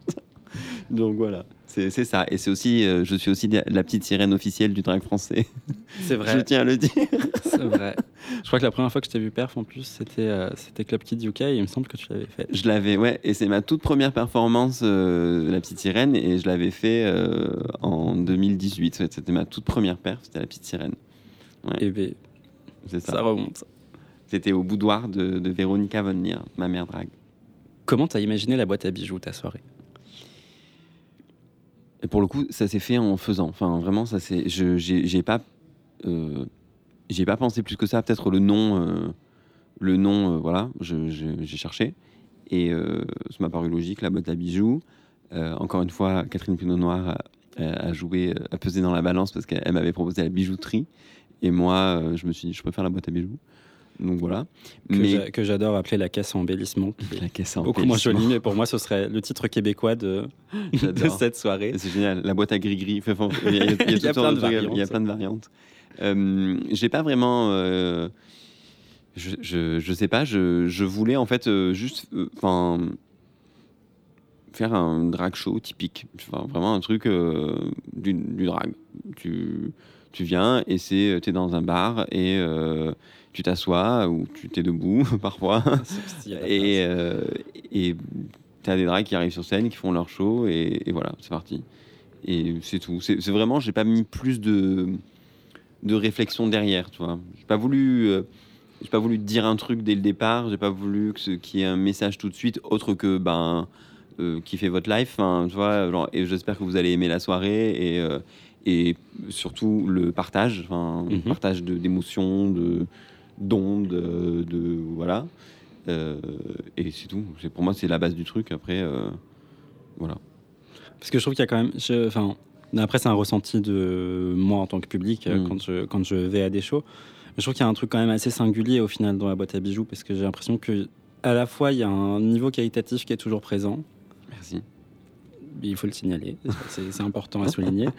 [laughs] Donc voilà, c'est ça. Et c'est aussi, euh, je suis aussi la petite sirène officielle du drag français. c'est Je vrai. tiens à le dire. [laughs] C'est vrai. Je crois que la première fois que je t'ai vu perf en plus, c'était euh, c'était Club Kid UK et il me semble que tu l'avais fait. Je l'avais, ouais, et c'est ma toute première performance, euh, la petite sirène, et je l'avais fait euh, en 2018. Ouais, c'était ma toute première perf, c'était la petite sirène. Et ben, C'est ça. ça remonte. C'était au boudoir de, de Véronica Von Leer, ma mère drague. Comment t'as imaginé la boîte à bijoux ta soirée? Et pour le coup, ça s'est fait en faisant. Enfin, vraiment, ça c'est. Je j'ai pas, euh, j'ai pas pensé plus que ça. Peut-être le nom, euh, le nom, euh, voilà. J'ai cherché et ça m'a paru logique. La boîte à bijoux. Encore une fois, Catherine Pinot Noir a, joué, a pesé dans la balance parce qu'elle elle m'avait proposé la bijouterie et moi, je me suis dit, je préfère la boîte à bijoux. Donc voilà. que Mais j'a- que j'adore appeler la caisse à embellissement. [laughs] la caisse à Beaucoup moins joli, mais pour moi, ce serait le titre québécois de, [laughs] cette soirée. C'est génial. La boîte à gris-gris. Il y a, il y il y [laughs] Il y plein de Il y a variantes. plein de variantes. Euh, J'ai pas vraiment. euh, je, je, je sais pas. Je, je voulais en fait euh, juste. Enfin. faire un drag show typique. Enfin, vraiment un truc du, du drag. Tu, tu viens et c'est. Tu es dans un bar et. Tu t'assois ou tu t'es debout [laughs] parfois Il y a de la et euh, et t'as des drags qui arrivent sur scène, qui font leur show, et, et voilà, c'est parti. Et c'est tout. C'est c'est vraiment, j'ai pas mis plus de, de réflexion derrière, tu vois. J'ai pas voulu, euh, j'ai pas voulu dire un truc dès le départ. J'ai pas voulu que ce- qu'il y ait un message tout de suite, autre que ben euh, kiffez votre life, enfin, tu vois. Genre, et j'espère que vous allez aimer la soirée et euh, et surtout le partage, enfin, Mhm. partage de- d'émotions, de d'ondes, de, de- voilà. Euh, et c'est tout. C'est- Pour moi, c'est la base du truc. Après, euh, voilà. Parce que je trouve qu'il y a quand même. je- Enfin, après, c'est un ressenti de moi en tant que public euh, Mm. quand, je, quand je vais à des shows. Je trouve qu'il y a un truc quand même assez singulier au final dans la boîte à bijoux parce que j'ai l'impression que à la fois il y a un niveau qualitatif qui est toujours présent. Merci. il faut le signaler, [laughs] c'est important à souligner.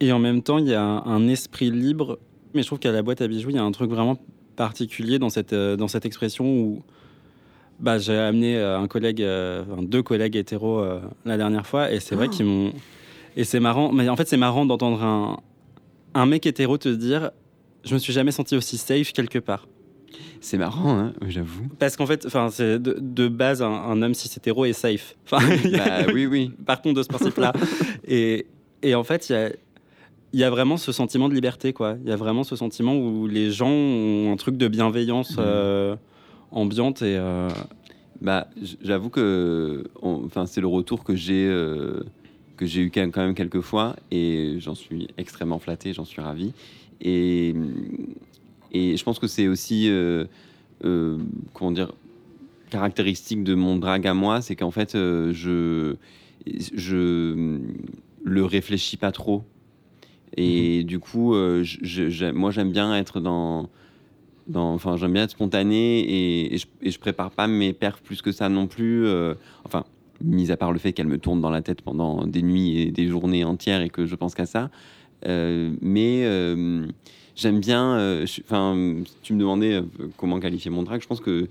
Et en même temps, il y a un esprit libre. Mais je trouve qu'à la boîte à bijoux, il y a un truc vraiment particulier dans cette, euh, dans cette expression où bah, j'ai amené euh, un collègue, euh, enfin, deux collègues hétéros la dernière fois, et c'est vrai qu'ils m'ont. Et c'est marrant, mais en fait, c'est marrant d'entendre un, un mec hétéro te dire Je me suis jamais senti aussi safe quelque part. C'est marrant, hein, j'avoue. Parce qu'en fait, enfin, c'est de, de base, un, un homme cis hétéro est safe. Enfin, bah oui, oui. [laughs] partons de ce principe-là. [laughs] et, et en fait, il y a, il y a vraiment ce sentiment de liberté, quoi. Il y a vraiment ce sentiment où les gens ont un truc de bienveillance Mhm. euh, ambiante et. euh, Bah, j'avoue que, enfin, c'est le retour que j'ai euh, que j'ai eu quand même, quand même quelques fois, et j'en suis extrêmement flatté, j'en suis ravi. Et et je pense que c'est aussi, euh, comment dire, caractéristique de mon drag à moi, c'est qu'en fait, je je le réfléchis pas trop. Et du coup, euh, je- je- j'ai- moi, j'aime bien être dans dans- enfin, j'aime bien être spontané et, et je, et je prépare pas mes perfs plus que ça non plus. euh, enfin, mis à part le fait qu'elle me tourne dans la tête pendant des nuits et des journées entières et que je pense qu'à ça. Euh, mais j'aime bien. Enfin, si tu me demandais comment qualifier mon drag, je pense que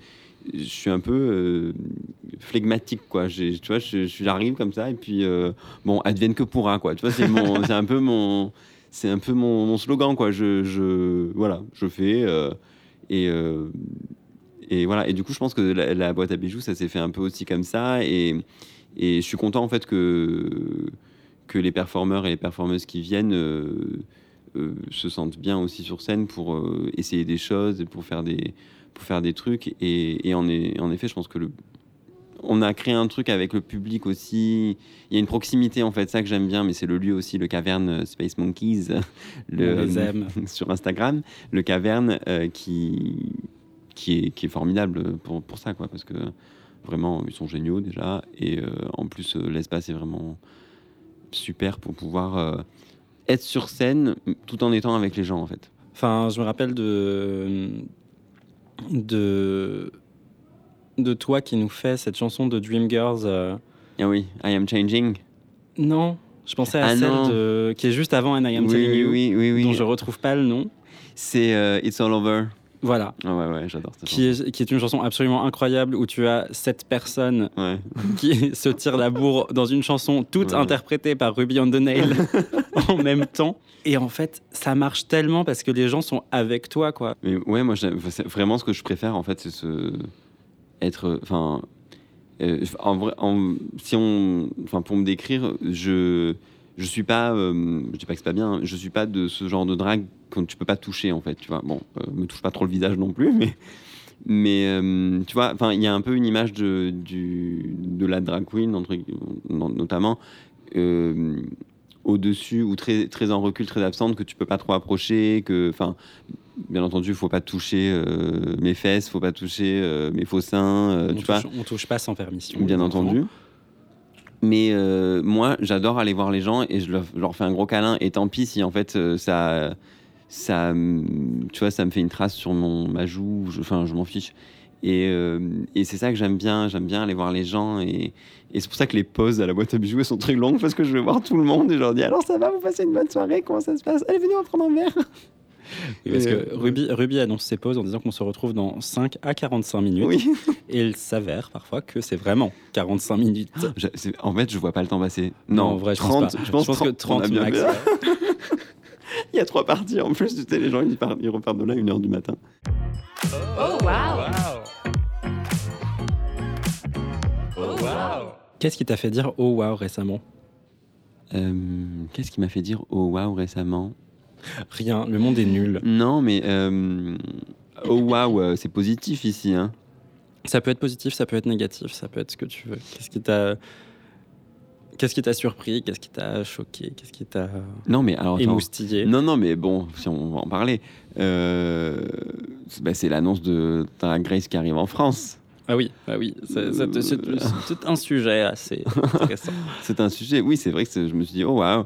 je suis un peu euh, flegmatique, quoi. Tu vois, j'arrive comme ça et puis euh, bon, advienne que pourra, quoi. Tu vois, [laughs] c'est un peu mon, c'est un peu mon, mon slogan, quoi. Je, je, voilà, je fais. euh, et, euh, et voilà. Et du coup, je pense que la, la boîte à bijoux, ça s'est fait un peu aussi comme ça. Et, et je suis content en fait que, que les performeurs et les performeuses qui viennent euh, euh, se sentent bien aussi sur scène pour euh, essayer des choses, et pour faire des, pour faire des trucs. Et, et en, est- en effet, je pense que le, on a créé un truc avec le public aussi. Il y a une proximité en fait, ça que j'aime bien, mais c'est le lieu aussi, le caverne Space Monkeys, [laughs] le, On les aime. [laughs] sur Instagram, le caverne euh, qui, qui, est, qui est formidable pour, pour ça, quoi, parce que vraiment, ils sont géniaux déjà, et euh, en plus, euh, l'espace est vraiment super pour pouvoir euh, être sur scène tout en étant avec les gens en fait. Enfin, je me rappelle de, de, de toi qui nous fait cette chanson de Dreamgirls. euh, Ah oui, I am changing. Non, je pensais à Ah celle de, qui est juste avant I Am oui, Telling oui, You, oui, oui, oui. dont je retrouve pas le nom. C'est euh, It's All Over. Voilà, Ah ouais, ouais, j'adore qui est, qui est une chanson absolument incroyable où tu as cette personne. Ouais. qui [laughs] se tire la bourre dans une chanson toute interprétée par Ruby on the Nail [laughs] en même temps. Et en fait, ça marche tellement parce que les gens sont avec toi, quoi. Mais ouais, moi, vraiment ce que je préfère, en fait, c'est ce. être. Enfin. euh, en vrai, en- si on. Enfin, pour me décrire, je. Je suis pas. euh, je dis pas que c'est pas bien, je suis pas de ce genre de drague que tu peux pas toucher, en fait, tu vois. Bon, euh, me touche pas trop le visage non plus, [laughs] mais. Mais euh, tu vois, enfin, il y a un peu une image de, du, de la drag queen, entre, notamment, euh, au-dessus ou très, très en recul, très absente, que tu peux pas trop approcher, que, enfin, bien entendu, il faut pas toucher euh, mes fesses, faut pas toucher euh, mes faux seins, euh, on, tu vois, touche, on touche pas sans permission. bien entendu. Mais euh, moi, j'adore aller voir les gens et je leur, fais un gros câlin. Et tant pis si en fait euh, ça, ça, hum, tu vois, ça me fait une trace sur mon ma joue. je- Enfin, je m'en fiche. Et, euh, et c'est ça que j'aime bien. J'aime bien aller voir les gens et, et c'est pour ça que les pauses à la boîte à bijoux sont très longues parce que je vais voir tout le monde et je leur dis alors ça va, vous passez une bonne soirée, comment ça se passe? Allez, venez on va prendre un verre. Oui, parce que euh, Ruby, Ruby annonce ses pauses en disant qu'on se retrouve dans 5 à 45 minutes. Oui. Et il s'avère parfois que c'est vraiment 45 minutes. Je- c'est- en fait, je vois pas le temps passer. Non, en vrai, je 30, pense pas. Je pense, que 30, on 30 a bien max. fait. ouais. [laughs] Il y a trois parties en plus. Tu sais, les gens ils, partent, ils repartent de là à 1h du matin. Oh wow. Oh wow. Qu'est-ce qui t'a fait dire oh wow récemment? Euh, Qu'est-ce qui m'a fait dire oh waouh récemment? Rien, le monde est nul. Non, mais euh, oh waouh, euh, c'est positif ici. Hein. Ça peut être positif, ça peut être négatif, ça peut être ce que tu veux. Qu'est-ce qui t'a Qu'est-ce qui t'a surpris Qu'est-ce qui t'a choqué Qu'est-ce qui t'a Non, mais alors. émoustillé? Non, non, mais bon, si on va en parler. Euh, c'est bah, c'est l'annonce de Drag Grace qui arrive en France. Ah oui, ah oui, c'est c'est- c'est- c'est un sujet assez intéressant. [laughs] C'est un sujet. Oui, c'est vrai que c'est- je me suis dit oh waouh.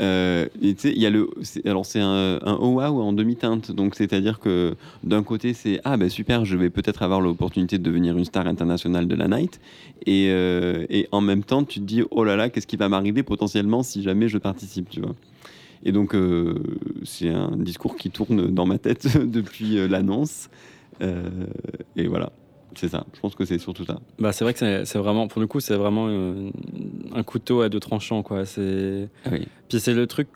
Euh, y a le. Alors, c'est un, un oh wow en demi-teinte. Donc, c'est-à-dire que d'un côté, c'est Ah, ben super, je vais peut-être avoir l'opportunité de devenir une star internationale de la night. Et, euh, et en même temps, tu te dis Oh là là, qu'est-ce qui va m'arriver potentiellement si jamais je participe, tu vois. Et donc, euh, c'est un discours qui tourne dans ma tête [laughs] depuis l'annonce. Et voilà, c'est ça. Je pense que c'est surtout ça. Bah, c'est vrai que c'est- vraiment, pour le coup, c'est vraiment euh, un couteau à deux tranchants, quoi. C'est Ah oui. Puis c'est le truc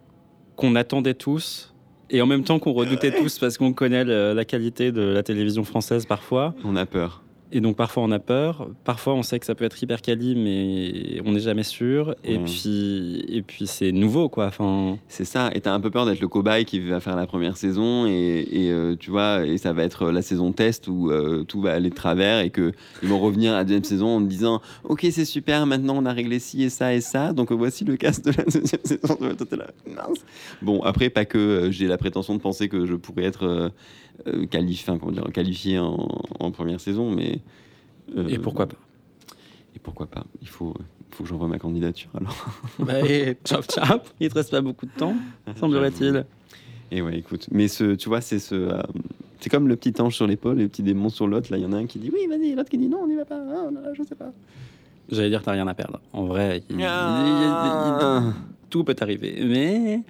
qu'on attendait tous et en même temps qu'on redoutait [laughs] tous parce qu'on connaît le- la qualité de la télévision française parfois. On a peur. Et donc parfois on a peur, parfois on sait que ça peut être hyper quali mais on n'est jamais sûr. Et puis, et puis c'est nouveau quoi. Enfin, C'est ça, et t'as un peu peur d'être le cobaye qui va faire la première saison, et, et, euh, tu vois, et ça va être la saison test où euh, tout va aller de travers, et que ils vont revenir à la deuxième saison en disant Ok, c'est super, maintenant on a réglé ci et ça et ça, donc voici le cast de la deuxième saison. [laughs] Mince. Bon, après, pas que euh, j'ai la prétention de penser que je pourrais être euh, euh, qualifié, enfin, comment dire, qualifié en, en première saison, mais. euh, et pourquoi pas? Et pourquoi pas? Il faut, faut que j'envoie ma candidature alors. [laughs] bah, et chop chop, [laughs] il te reste pas beaucoup de temps, semblerait-il. Et ouais, écoute, mais ce, tu vois, c'est ce, euh, c'est comme le petit ange sur l'épaule et le petit démon sur l'autre. Là, il y en a un qui dit oui, vas-y, l'autre qui dit non, on n'y va pas. Ah, non, je sais pas. J'allais dire t'as rien à perdre. En vrai, il- il- il- il- Ah. tout peut arriver. Mais.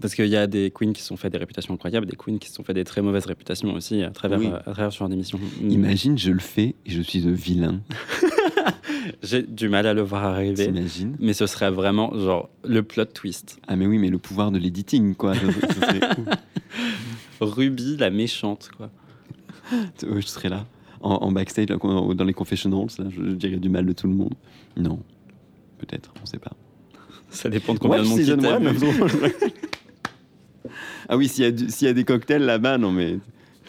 Parce qu'il y a des queens qui se sont fait des réputations incroyables, des queens qui se sont fait des très mauvaises réputations aussi à travers, Oui. euh, à travers ce genre d'émission. Imagine, je le fais et je suis le vilain. [laughs] J'ai du mal à le voir arriver. T'imagines? Mais ce serait vraiment genre le plot twist. Ah, mais oui, mais le pouvoir de l'editing, quoi. Ça, ça, [laughs] ça serait ouf. Ruby, la méchante, quoi. [laughs] Je serais là, en, en backstage, là, dans les confessionals, là, je, je dirais du mal de tout le monde. Non, peut-être, on sait pas. Ça dépend de combien de monde qui t'aime. Ah oui, s'il y, a y des cocktails là-bas, non mais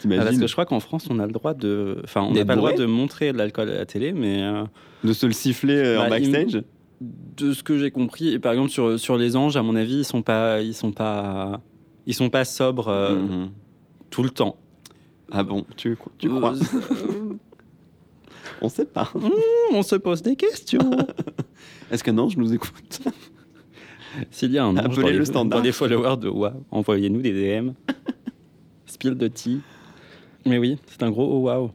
Ah, parce que je crois qu'en France, on a le droit de. Enfin, on n'a pas le droit de montrer de l'alcool à la télé, mais euh, de se le siffler euh, en Bah, il- backstage de ce que j'ai compris, et par exemple sur, sur les anges, à mon avis, ils sont pas, ils sont pas, ils sont pas sobres euh, Mhm. tout le temps. Ah bon, tu, tu crois [laughs] On sait pas. on se pose des questions. [laughs] Est-ce qu'un ange nous écoute? [laughs] S'il y a un Appelez le les, standard. les followers de WoW, envoyez-nous des DM. [laughs] Spill de tea. Mais oui, c'est un gros oh wow.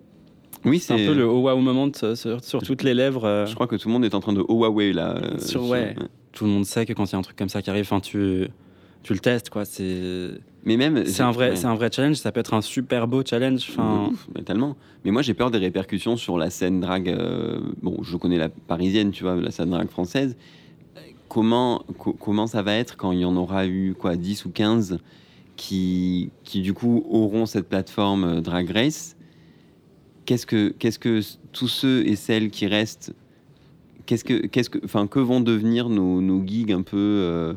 Oui, C'est un peu le oh wow moment sur, sur toutes les lèvres. euh, Je crois que tout le monde est en train de Huawei là. euh, Sur- ouais. Tout le monde sait que quand il y a un truc comme ça qui arrive, enfin, tu, tu le testes, quoi. C'est Mais même. c'est un, vrai, ouais. c'est un vrai challenge. Ça peut être un super beau challenge. Enfin, mais tellement. Mais moi, j'ai peur des répercussions sur la scène drague. euh, bon, je connais la parisienne, tu vois, la scène drague française. Comment, co- comment ça va être quand il y en aura eu quoi, 10 ou 15 qui, qui du coup auront cette plateforme euh, Drag Race Qu'est-ce que, qu'est-ce que tous ceux et celles qui restent, qu'est-ce que, qu'est-ce que, enfin, que vont devenir nos, nos gigs un peu, euh,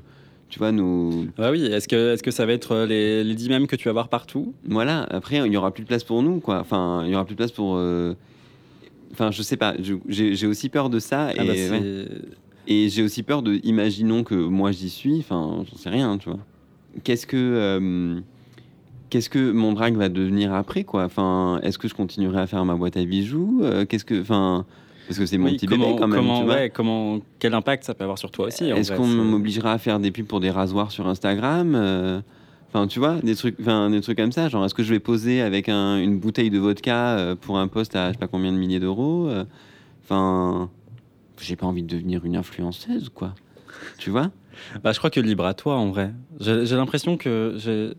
tu vois, nos, bah oui, est-ce que, est-ce que ça va être euh, les, les 10 mêmes que tu vas voir partout? Voilà, après, il n'y aura plus de place pour nous, quoi. Enfin, il n'y aura plus de place pour. euh, Enfin, je sais pas, j'ai aussi peur de ça. Et, Ah bah, ouais. Et j'ai aussi peur de. Imaginons que moi j'y suis, enfin, j'en sais rien, tu vois. Qu'est-ce que. euh, Qu'est-ce que mon drag va devenir après, quoi? Enfin, est-ce que je continuerai à faire ma boîte à bijoux? Euh, Qu'est-ce que. Enfin. Parce que c'est mon Oui, petit comment, bébé quand même, comment, tu vois. ouais, comment, quel impact ça peut avoir sur toi aussi Est-ce qu'on m'obligera à faire des pubs pour des rasoirs sur Instagram? Euh, Enfin, tu vois, des trucs, enfin, des trucs comme ça. Genre, est-ce que je vais poser avec un- une bouteille de vodka pour un poste à je sais pas combien de milliers d'euros? Enfin, j'ai pas envie de devenir une influenceuse, quoi. Tu vois? Bah, je crois que libre à toi en vrai. J'ai l'impression que j'ai.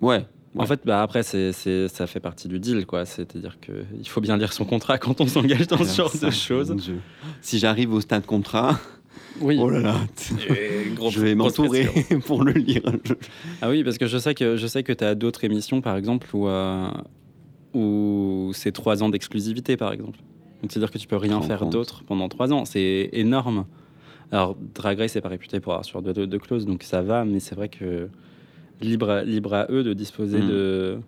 Ouais. En fait, bah après, c'est, c'est- ça fait partie du deal, quoi. C'est-à-dire qu'il faut bien lire son contrat quand on s'engage dans ce genre Ça, de choses. Si j'arrive au stade contrat, Oui. oh là là, Et grosse- je vais m'entourer [laughs] pour le lire. Ah oui, parce que je sais que je sais que tu as d'autres émissions, par exemple, où, euh, où c'est trois ans d'exclusivité, par exemple. Donc, c'est-à-dire que tu peux rien faire d'autre pendant trois ans. C'est énorme. Alors, Drag Race n'est pas réputé pour avoir sur de, de, de clauses, donc ça va, mais c'est vrai que libre à, libre à eux de disposer Mm. de,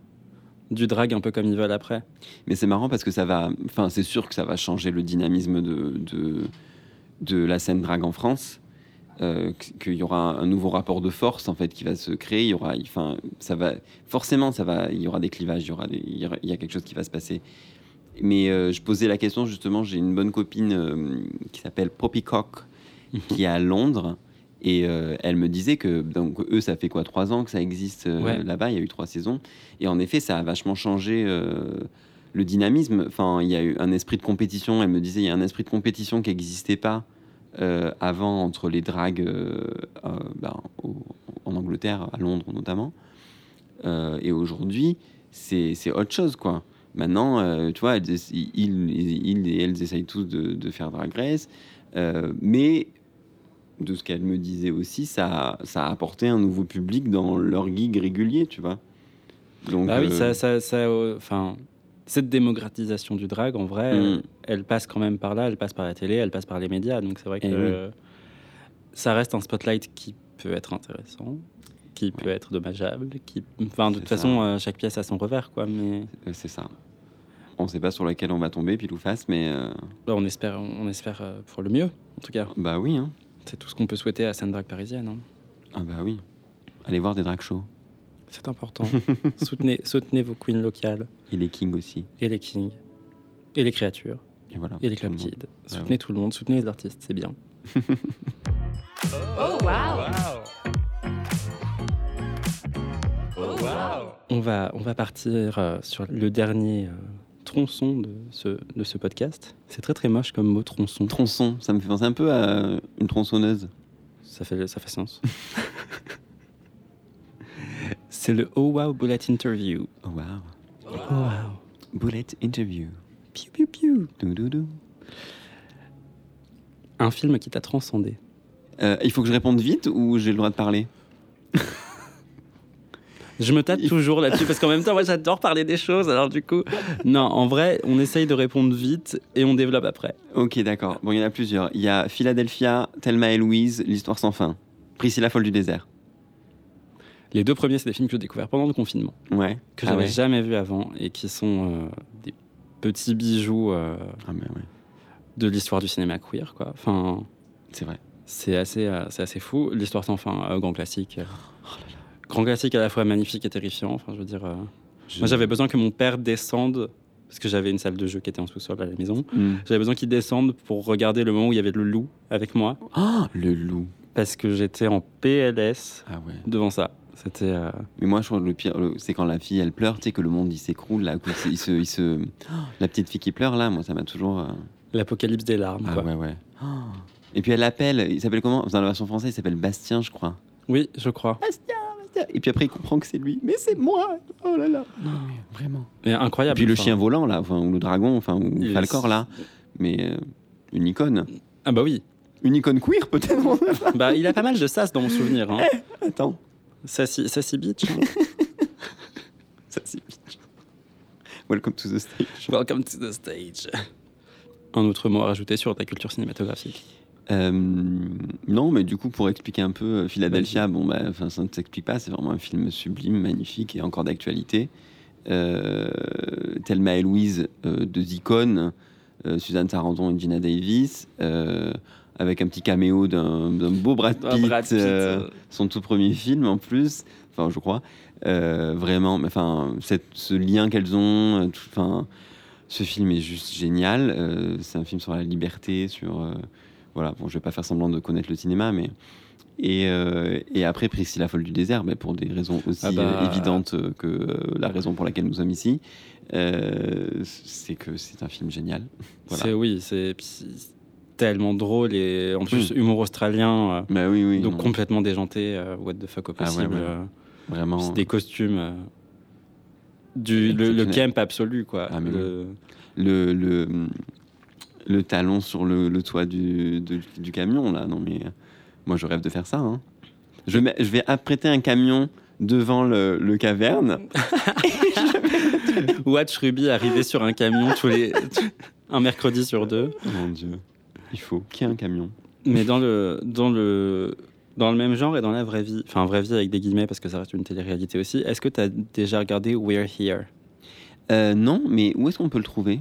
du drag un peu comme ils veulent après. Mais c'est marrant parce que ça va. Enfin, c'est sûr que ça va changer le dynamisme de, de, de la scène drag en France. Euh, qu- qu'il y aura un nouveau rapport de force en fait qui va se créer. Il y aura, enfin, ça va forcément, ça va. Il y aura des clivages. Il y aura, des- il y aura- il y a quelque chose qui va se passer. Mais euh, je posais la question justement. J'ai une bonne copine euh, qui s'appelle Poppycock qui est à Londres. Et euh, elle me disait que donc eux, ça fait quoi trois ans que ça existe Ouais. là-bas? Il y a eu trois saisons. Et en effet, ça a vachement changé le dynamisme. Enfin, il y a eu un esprit de compétition. Elle me disait, il y a un esprit de compétition qui n'existait pas avant entre les dragues ben, au- en Angleterre, à Londres notamment. Et aujourd'hui, c'est c'est autre chose, quoi. Maintenant, euh, tu vois, elles ils, et elles essayent tous de, de faire Drag Race. Euh, mais de ce qu'elle me disait aussi, ça, ça a apporté un nouveau public dans leur gig régulier, tu vois. Donc, Bah oui, euh, ça, ça, euh, enfin, cette démocratisation du drag, en vrai, Mm. elle, elle passe quand même par là, elle passe par la télé, elle passe par les médias. Donc c'est vrai que Eh oui. euh, ça reste un spotlight qui peut être intéressant, qui peut être dommageable, qui, enfin, de toute façon, euh, chaque pièce a son revers, quoi. Mais c'est ça. On ne sait pas sur laquelle on va tomber, pile ou face, mais euh, bah, on espère, on espère euh, pour le mieux, en tout cas. bah oui. Hein. C'est tout ce qu'on peut souhaiter à scène drag parisienne. hein. Ah bah oui. Allez voir des drag shows. C'est important. [laughs] soutenez, soutenez vos queens locales Et les kings aussi. et les kings et les créatures Et voilà. et les Tout le kids. Soutenez tout le monde, soutenez les artistes, c'est bien. [laughs] Oh wow. Oh wow. On va, on va partir euh, sur le dernier euh, tronçon de ce, de ce podcast. C'est très très moche comme mot tronçon. Tronçon, ça me fait penser un peu à une tronçonneuse. Ça fait, ça fait sens. [laughs] C'est le Oh Wow Bullet Interview. Oh wow. Oh wow. Bullet interview. Piu, piu, piu. Dou, dou, dou. Un film qui t'a transcendé. Euh, il faut que je réponde vite ou j'ai le droit de parler? [laughs] Je me tâte toujours là-dessus parce qu'en même temps, moi j'adore parler des choses. Alors du coup, non, en vrai, on essaye de répondre vite et on développe après. Ok, d'accord. Bon, il y en a plusieurs. Il y a Philadelphia, Thelma et Louise, L'histoire sans fin. Priscilla folle du désert. Les deux premiers, c'est des films que j'ai découverts pendant le confinement, Ouais. que Ah j'avais ouais. jamais vus avant et qui sont euh, des petits bijoux euh, Ah ouais, de l'histoire du cinéma queer, quoi. Enfin, c'est vrai. c'est assez, euh, c'est assez fou. L'histoire sans fin, grand classique. euh, Grand classique à la fois magnifique et terrifiant. Enfin, je veux dire, euh, Je- moi j'avais besoin que mon père descende parce que j'avais une salle de jeu qui était en sous-sol à la maison. Hmm. J'avais besoin qu'il descende pour regarder le moment où il y avait le loup avec moi. Oh, le loup. parce que j'étais en PLS Ah ouais. devant ça. C'était. euh, Mais moi, je trouve que le pire, c'est quand la fille, elle pleure, tu sais, que le monde, il s'écroule, là. que c'est- Il se, il se... [gasps] La petite fille qui pleure, là, moi, ça m'a toujours... euh, L'apocalypse des larmes. Ah quoi. ouais, ouais. [gasps] Et puis elle l'appelle, il s'appelle comment? Dans la version française, il s'appelle Bastien, je crois. Oui, je crois. Et puis après, il comprend que c'est lui. Mais c'est moi Oh là là Non, mais vraiment. Mais Et incroyable. puis le enfin. chien volant, là, enfin, ou le dragon, enfin, ou Il- Falcor, là. Mais euh, une icône. Ah bah oui. Une icône queer, peut-être [laughs] Bah, il a pas mal de sas dans mon souvenir. Hein. Attends. Sassy, sassy bitch. hein. [laughs] Ça, c'est... Welcome to the stage. Welcome to the stage. Un autre mot à rajouter sur ta culture cinématographique. Euh, non, mais du coup, pour expliquer un peu euh, Philadelphia, bon, bah, enfin, ça ne s'explique pas. C'est vraiment un film sublime, magnifique et encore d'actualité. Euh, Thelma et Louise, euh, deux icônes, euh, Suzanne Sarandon et Gina Davis, avec un petit caméo d'un beau Brad Pitt, Brad Pitt, son tout premier film en plus, enfin, je crois. Vraiment, mais, enfin, cette- ce lien qu'elles ont, enfin, ce film est juste génial. C'est un film sur la liberté, sur voilà. Bon, je vais pas faire semblant de connaître le cinéma, mais et, euh, et après Priscilla folle du désert, mais pour des raisons aussi Ah bah. euh, évidentes que euh, la raison pour laquelle nous sommes ici, c'est que c'est un film génial. [laughs] Voilà. C'est oui, c'est tellement drôle et en plus humour australien, Bah oui, oui. donc non, complètement déjanté, what the fuck au Ah ouais, possible. ouais. vraiment. c'est des costumes, du le, camp absolu quoi. Ah, Le- le, le, le talon sur le, le toit du, de- du camion, là. Non, mais euh, moi, je rêve de faire ça. hein. Je, mets- je vais apprêter un camion devant le, le caverne. [laughs] Watch Ruby arriver sur un camion tous les [laughs] un mercredi sur deux. Mon Dieu. Il faut qu'il y ait un camion. Mais dans le, dans le, dans le même genre et dans la vraie vie, enfin vraie vie avec des guillemets parce que ça reste une télé-réalité aussi, est-ce que tu as déjà regardé We're Here? Euh, non, mais où est-ce qu'on peut le trouver?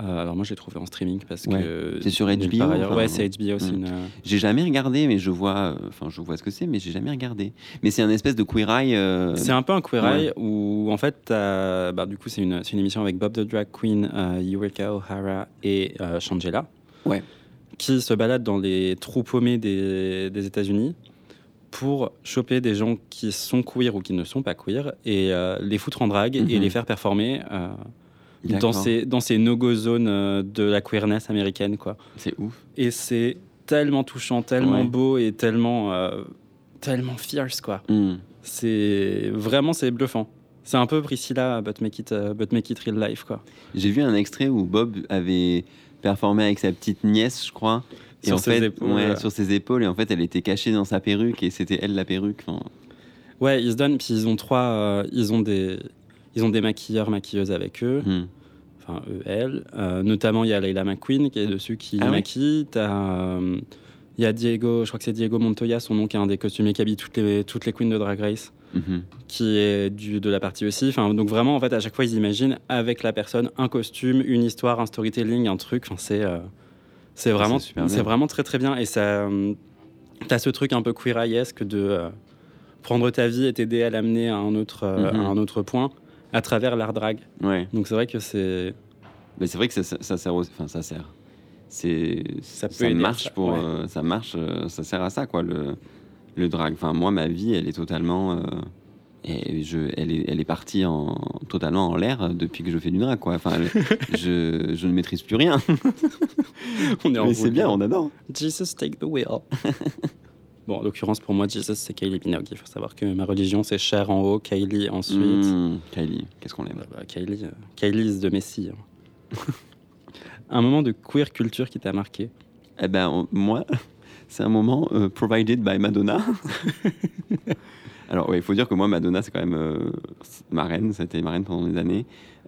Euh, Alors moi je l'ai trouvé en streaming parce Ouais. que... C'est sur HBO, part ailleurs. enfin, Ouais c'est HBO, hmm. une... euh, J'ai jamais regardé, mais je vois, euh, enfin, je vois ce que c'est, mais j'ai jamais regardé. Mais c'est un espèce de queer eye. euh, C'est un peu un queer eye où en fait, bah, du coup, c'est une, une émission avec Bob the Drag Queen, Eureka O'Hara et Shangela, Ouais. qui se baladent dans les trous paumés des, des États-Unis pour choper des gens qui sont queer ou qui ne sont pas queer et les foutre en drague et Mhm. les faire performer dans ces, dans ces no-go zones euh, de la queerness américaine, quoi. C'est ouf. Et c'est tellement touchant, tellement Ouais. beau et tellement, euh, tellement fierce, quoi. Hmm. C'est vraiment c'est bluffant. C'est un peu Priscilla, but make it, uh, but make it real life quoi. J'ai vu un extrait où Bob avait performé avec sa petite nièce, je crois. Et Sur en ses fait, épaules, ouais, sur ses épaules, et en fait, elle était cachée dans sa perruque, et c'était elle la perruque. Ouais, ils se donnent, puis ils ont trois, euh, ils ont des, ils ont des maquilleurs, maquilleuses avec eux, hmm. enfin eux, elles. Euh, notamment il y a Leila McQueen qui est dessus qui Ah maquille. Euh, il y a Diego, je crois que c'est Diego Montoya, son nom qui est un des costumiers qui habille toutes les, toutes les queens de Drag Race. Mhm. qui est du, de la partie aussi. Enfin, donc vraiment, en fait, à chaque fois, ils imaginent avec la personne un costume, une histoire, un storytelling, un truc. Enfin, c'est euh, c'est vraiment, c'est vraiment très très bien. Et ça, t'as ce truc un peu queer de euh, prendre ta vie et t'aider à l'amener à un autre euh, Mhm. à un autre point à travers l'art drag. Ouais. Donc c'est vrai que c'est Mais c'est vrai que ça, ça- ça sert aussi. Enfin, ça sert. C'est, Ça ça, peut aider à marche ça, pour. ouais. euh, ça marche, euh, ça sert à ça, quoi, le, le drag. Enfin, moi, ma vie, elle est totalement. euh, et je, elle, est, elle est partie en, totalement en l'air depuis que je fais du drag, quoi. Enfin, [laughs] je, je ne maîtrise plus rien. on est en Mais c'est bien, on adore. Jesus take the wheel. [laughs] bon, en l'occurrence pour moi, Jesus c'est Kylie Minogue. Il faut savoir que ma religion c'est Cher en haut, Kylie ensuite. Mmh, Kylie, qu'est-ce qu'on aime. Bah, bah, Kylie, euh, Kylie the Messi. hein. [laughs] un moment de queer culture qui t'a marqué Eh ben, on- moi, c'est un moment euh, provided by Madonna. [laughs] Alors, ouais, il faut dire que moi, Madonna, c'est quand même euh, ma reine. Ça a été ma reine pendant des années.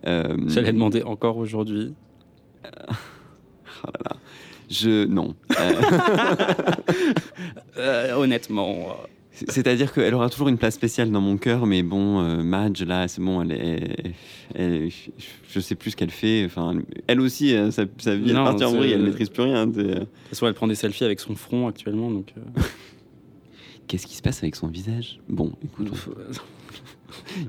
Euh, J'allais demander encore aujourd'hui. [laughs] oh là là. Je. Non. Euh, [laughs] Euh, honnêtement, euh, c'est- C'est-à-dire qu'elle aura toujours une place spéciale dans mon cœur, mais bon, euh, Madge, là, c'est bon, elle est. elle- je sais plus ce qu'elle fait. Enfin, elle aussi, euh, sa, sa vie, Non, est partie en vrille, elle maîtrise plus rien. de toute façon, elle prend des selfies avec son front actuellement. Donc, euh, [laughs] Qu'est-ce qui se passe avec son visage? Bon, écoute.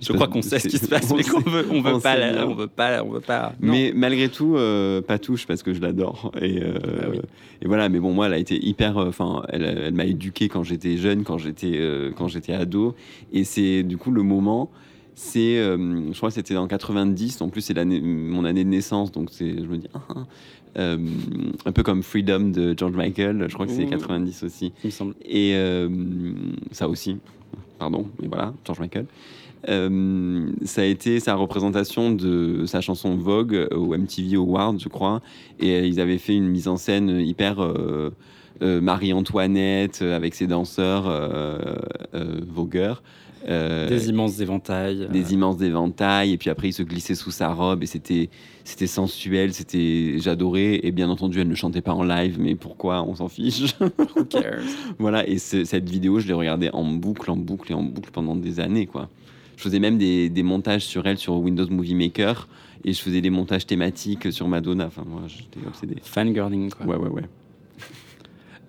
Je crois qu'on sait ce qui se passe, mais qu'on veut, on veut on pas, la- on veut pas, on veut pas. non. Mais malgré tout, euh, pas touche parce que je l'adore. Et, euh, Ah oui. et voilà, mais bon, moi, elle a été hyper. euh, Enfin, elle, elle m'a éduqué quand j'étais jeune, quand j'étais euh, quand j'étais ado. Et c'est du coup le moment. C'est, je crois que c'était en 90. En plus, c'est l'année, mon année de naissance, donc c'est, je me dis, ah, ah. Euh, un peu comme Freedom de George Michael. Je crois que c'est Ouh. 90 aussi. il me semble. Et euh, ça aussi, pardon, mais voilà, George Michael. Euh, ça a été sa représentation de sa chanson Vogue au MTV Awards, je crois. Et euh, ils avaient fait une mise en scène hyper euh, euh, Marie-Antoinette avec ses danseurs vogueurs. Des immenses éventails. des immenses éventails et puis après il se glissait sous sa robe et c'était c'était sensuel c'était j'adorais et bien entendu elle ne chantait pas en live mais pourquoi? On s'en fiche [laughs] Who cares? Voilà, et ce- cette vidéo, je l'ai regardée en boucle, en boucle et en boucle pendant des années, quoi. Je faisais même des, des montages sur elle sur Windows Movie Maker et je faisais des montages thématiques sur Madonna. Enfin, moi, j'étais obsédé. Fangirling, quoi. Ouais, ouais, ouais.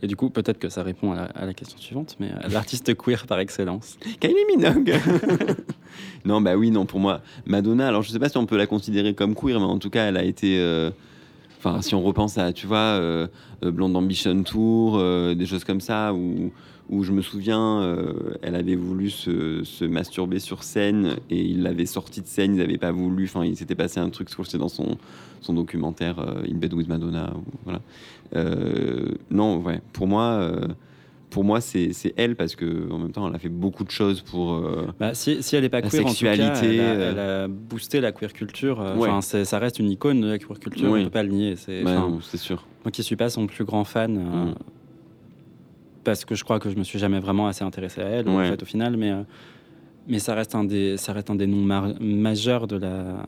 Et du coup, peut-être que ça répond à la, à la question suivante, mais euh, l'artiste queer par excellence. Kylie Minogue [laughs] Non, bah oui, non, pour moi, Madonna, alors je sais pas si on peut la considérer comme queer, mais en tout cas, elle a été. euh, Enfin, si on repense à, tu vois, euh, euh, Blonde Ambition Tour, euh, des choses comme ça, où, où je me souviens, elle avait voulu se, masturber sur scène et il l'avait sorti de scène, ils n'avaient pas voulu. Enfin, il s'était passé un truc, je crois que dans son, son documentaire In Bed with Madonna. voilà. Non, ouais, pour moi. Pour moi, c'est elle parce que en même temps, elle a fait beaucoup de choses pour. euh, Bah, si, si elle n'est pas queer, en tout cas, sexualité, elle, a, euh, elle a boosté la queer culture. euh, Ouais. Ça reste une icône de la queer culture, Oui. on peut pas le nier. C'est, bah, sûr. moi qui suis pas son plus grand fan, euh, Mm. parce que je crois que je me suis jamais vraiment assez intéressé à elle, en Ouais. fait, au final, mais, mais ça, reste un des, ça reste un des noms majeurs de la,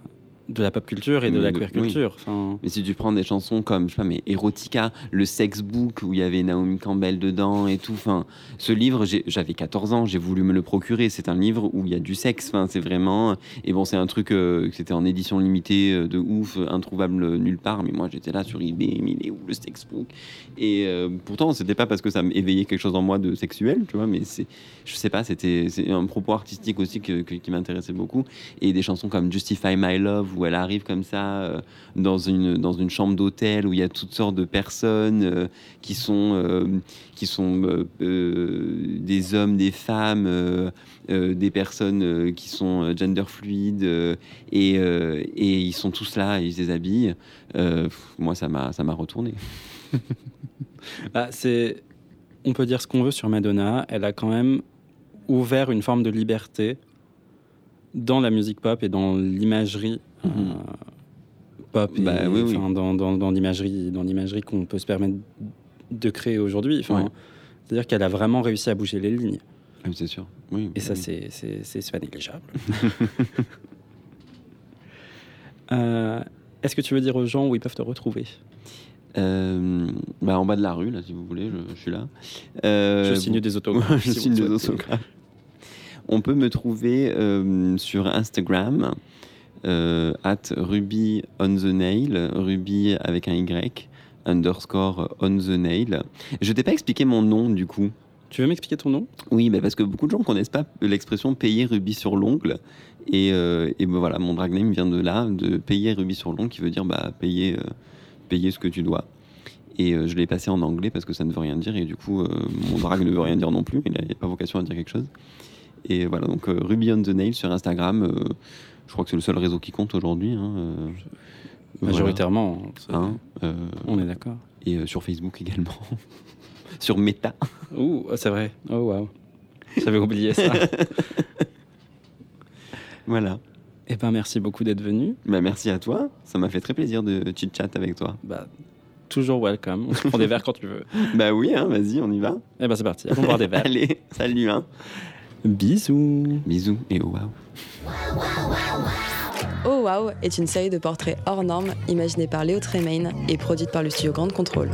de la pop culture et de la de- queer oui. culture. Enfin, Mais si tu prends des chansons comme, je sais pas, mais Erotica, le sex book où il y avait Naomi Campbell dedans et tout, enfin, ce livre, j'avais 14 ans, j'ai voulu me le procurer. C'est un livre où il y a du sexe, enfin, c'est vraiment. Et bon, c'est un truc euh, que c'était en édition limitée euh, de ouf, introuvable nulle part, mais moi j'étais là sur eBay, mais il est où le sex book Et euh, pourtant, c'était pas parce que ça m'éveillait quelque chose en moi de sexuel, tu vois, mais c'est, je sais pas, c'était un propos artistique aussi que- que- qui m'intéressait beaucoup. Et des chansons comme Justify My Love où elle arrive comme ça euh, dans, une, dans une chambre d'hôtel où il y a toutes sortes de personnes euh, qui sont, euh, qui sont des hommes, des femmes, des personnes qui sont gender fluides et, et ils sont tous là, ils se déshabillent. Moi, ça m'a retourné. [laughs] bah, on peut dire ce qu'on veut sur Madonna, elle a quand même ouvert une forme de liberté dans la musique pop et dans l'imagerie euh, Mhm. pop, et, Bah oui, oui. enfin, dans, dans, dans l'imagerie, dans l'imagerie qu'on peut se permettre de créer aujourd'hui. Ouais. C'est-à-dire qu'elle a vraiment réussi à bouger les lignes. Ah, c'est sûr. Oui, Et ça, c'est- c'est pas négligeable. [laughs] Euh, Est-ce que tu veux dire aux gens où ils peuvent te retrouver? Euh, bah, en bas de la rue, là, si vous voulez, je, je suis là. Euh, Je signe des autographes. [laughs] je si signe des autographes. On peut me trouver euh, sur Instagram, euh, at Ruby on the nail, Ruby avec un Y, underscore on the nail. Je t'ai pas expliqué mon nom du coup. Tu veux m'expliquer ton nom? Oui, bah parce que beaucoup de gens connaissent pas l'expression payer rubis sur l'ongle. Et, euh, et ben voilà, mon drag name vient de là, de payer rubis sur l'ongle, qui veut dire bah, payer, euh, payer ce que tu dois. Et euh, je l'ai passé en anglais parce que ça ne veut rien dire. Et du coup, mon drag ne veut rien dire non plus. Il n'a pas vocation à dire quelque chose. Et voilà, donc euh, Ruby on the Nail sur Instagram. euh, je crois que c'est le seul réseau qui compte aujourd'hui. hein, euh, voilà. Majoritairement. c'est- Hein, On est d'accord. et sur Facebook également. [laughs] sur Meta. Ouh, c'est vrai. Oh, waouh. J'avais oublié ça. [laughs] Voilà. Eh ben, merci beaucoup d'être venu. Bah, merci à toi. Ça m'a fait très plaisir de chit-chat avec toi. Bah, toujours welcome. On se prend des verres quand tu veux. [laughs] Bah oui, hein, vas-y, on y va. Eh ben, c'est parti. Allons boire des verres. Allez, salut. Hein. Bisous. Bisous et oh wow. Oh Wow est une série de portraits hors normes imaginée par Léo Tremaine et produite par le studio Grande Contrôle.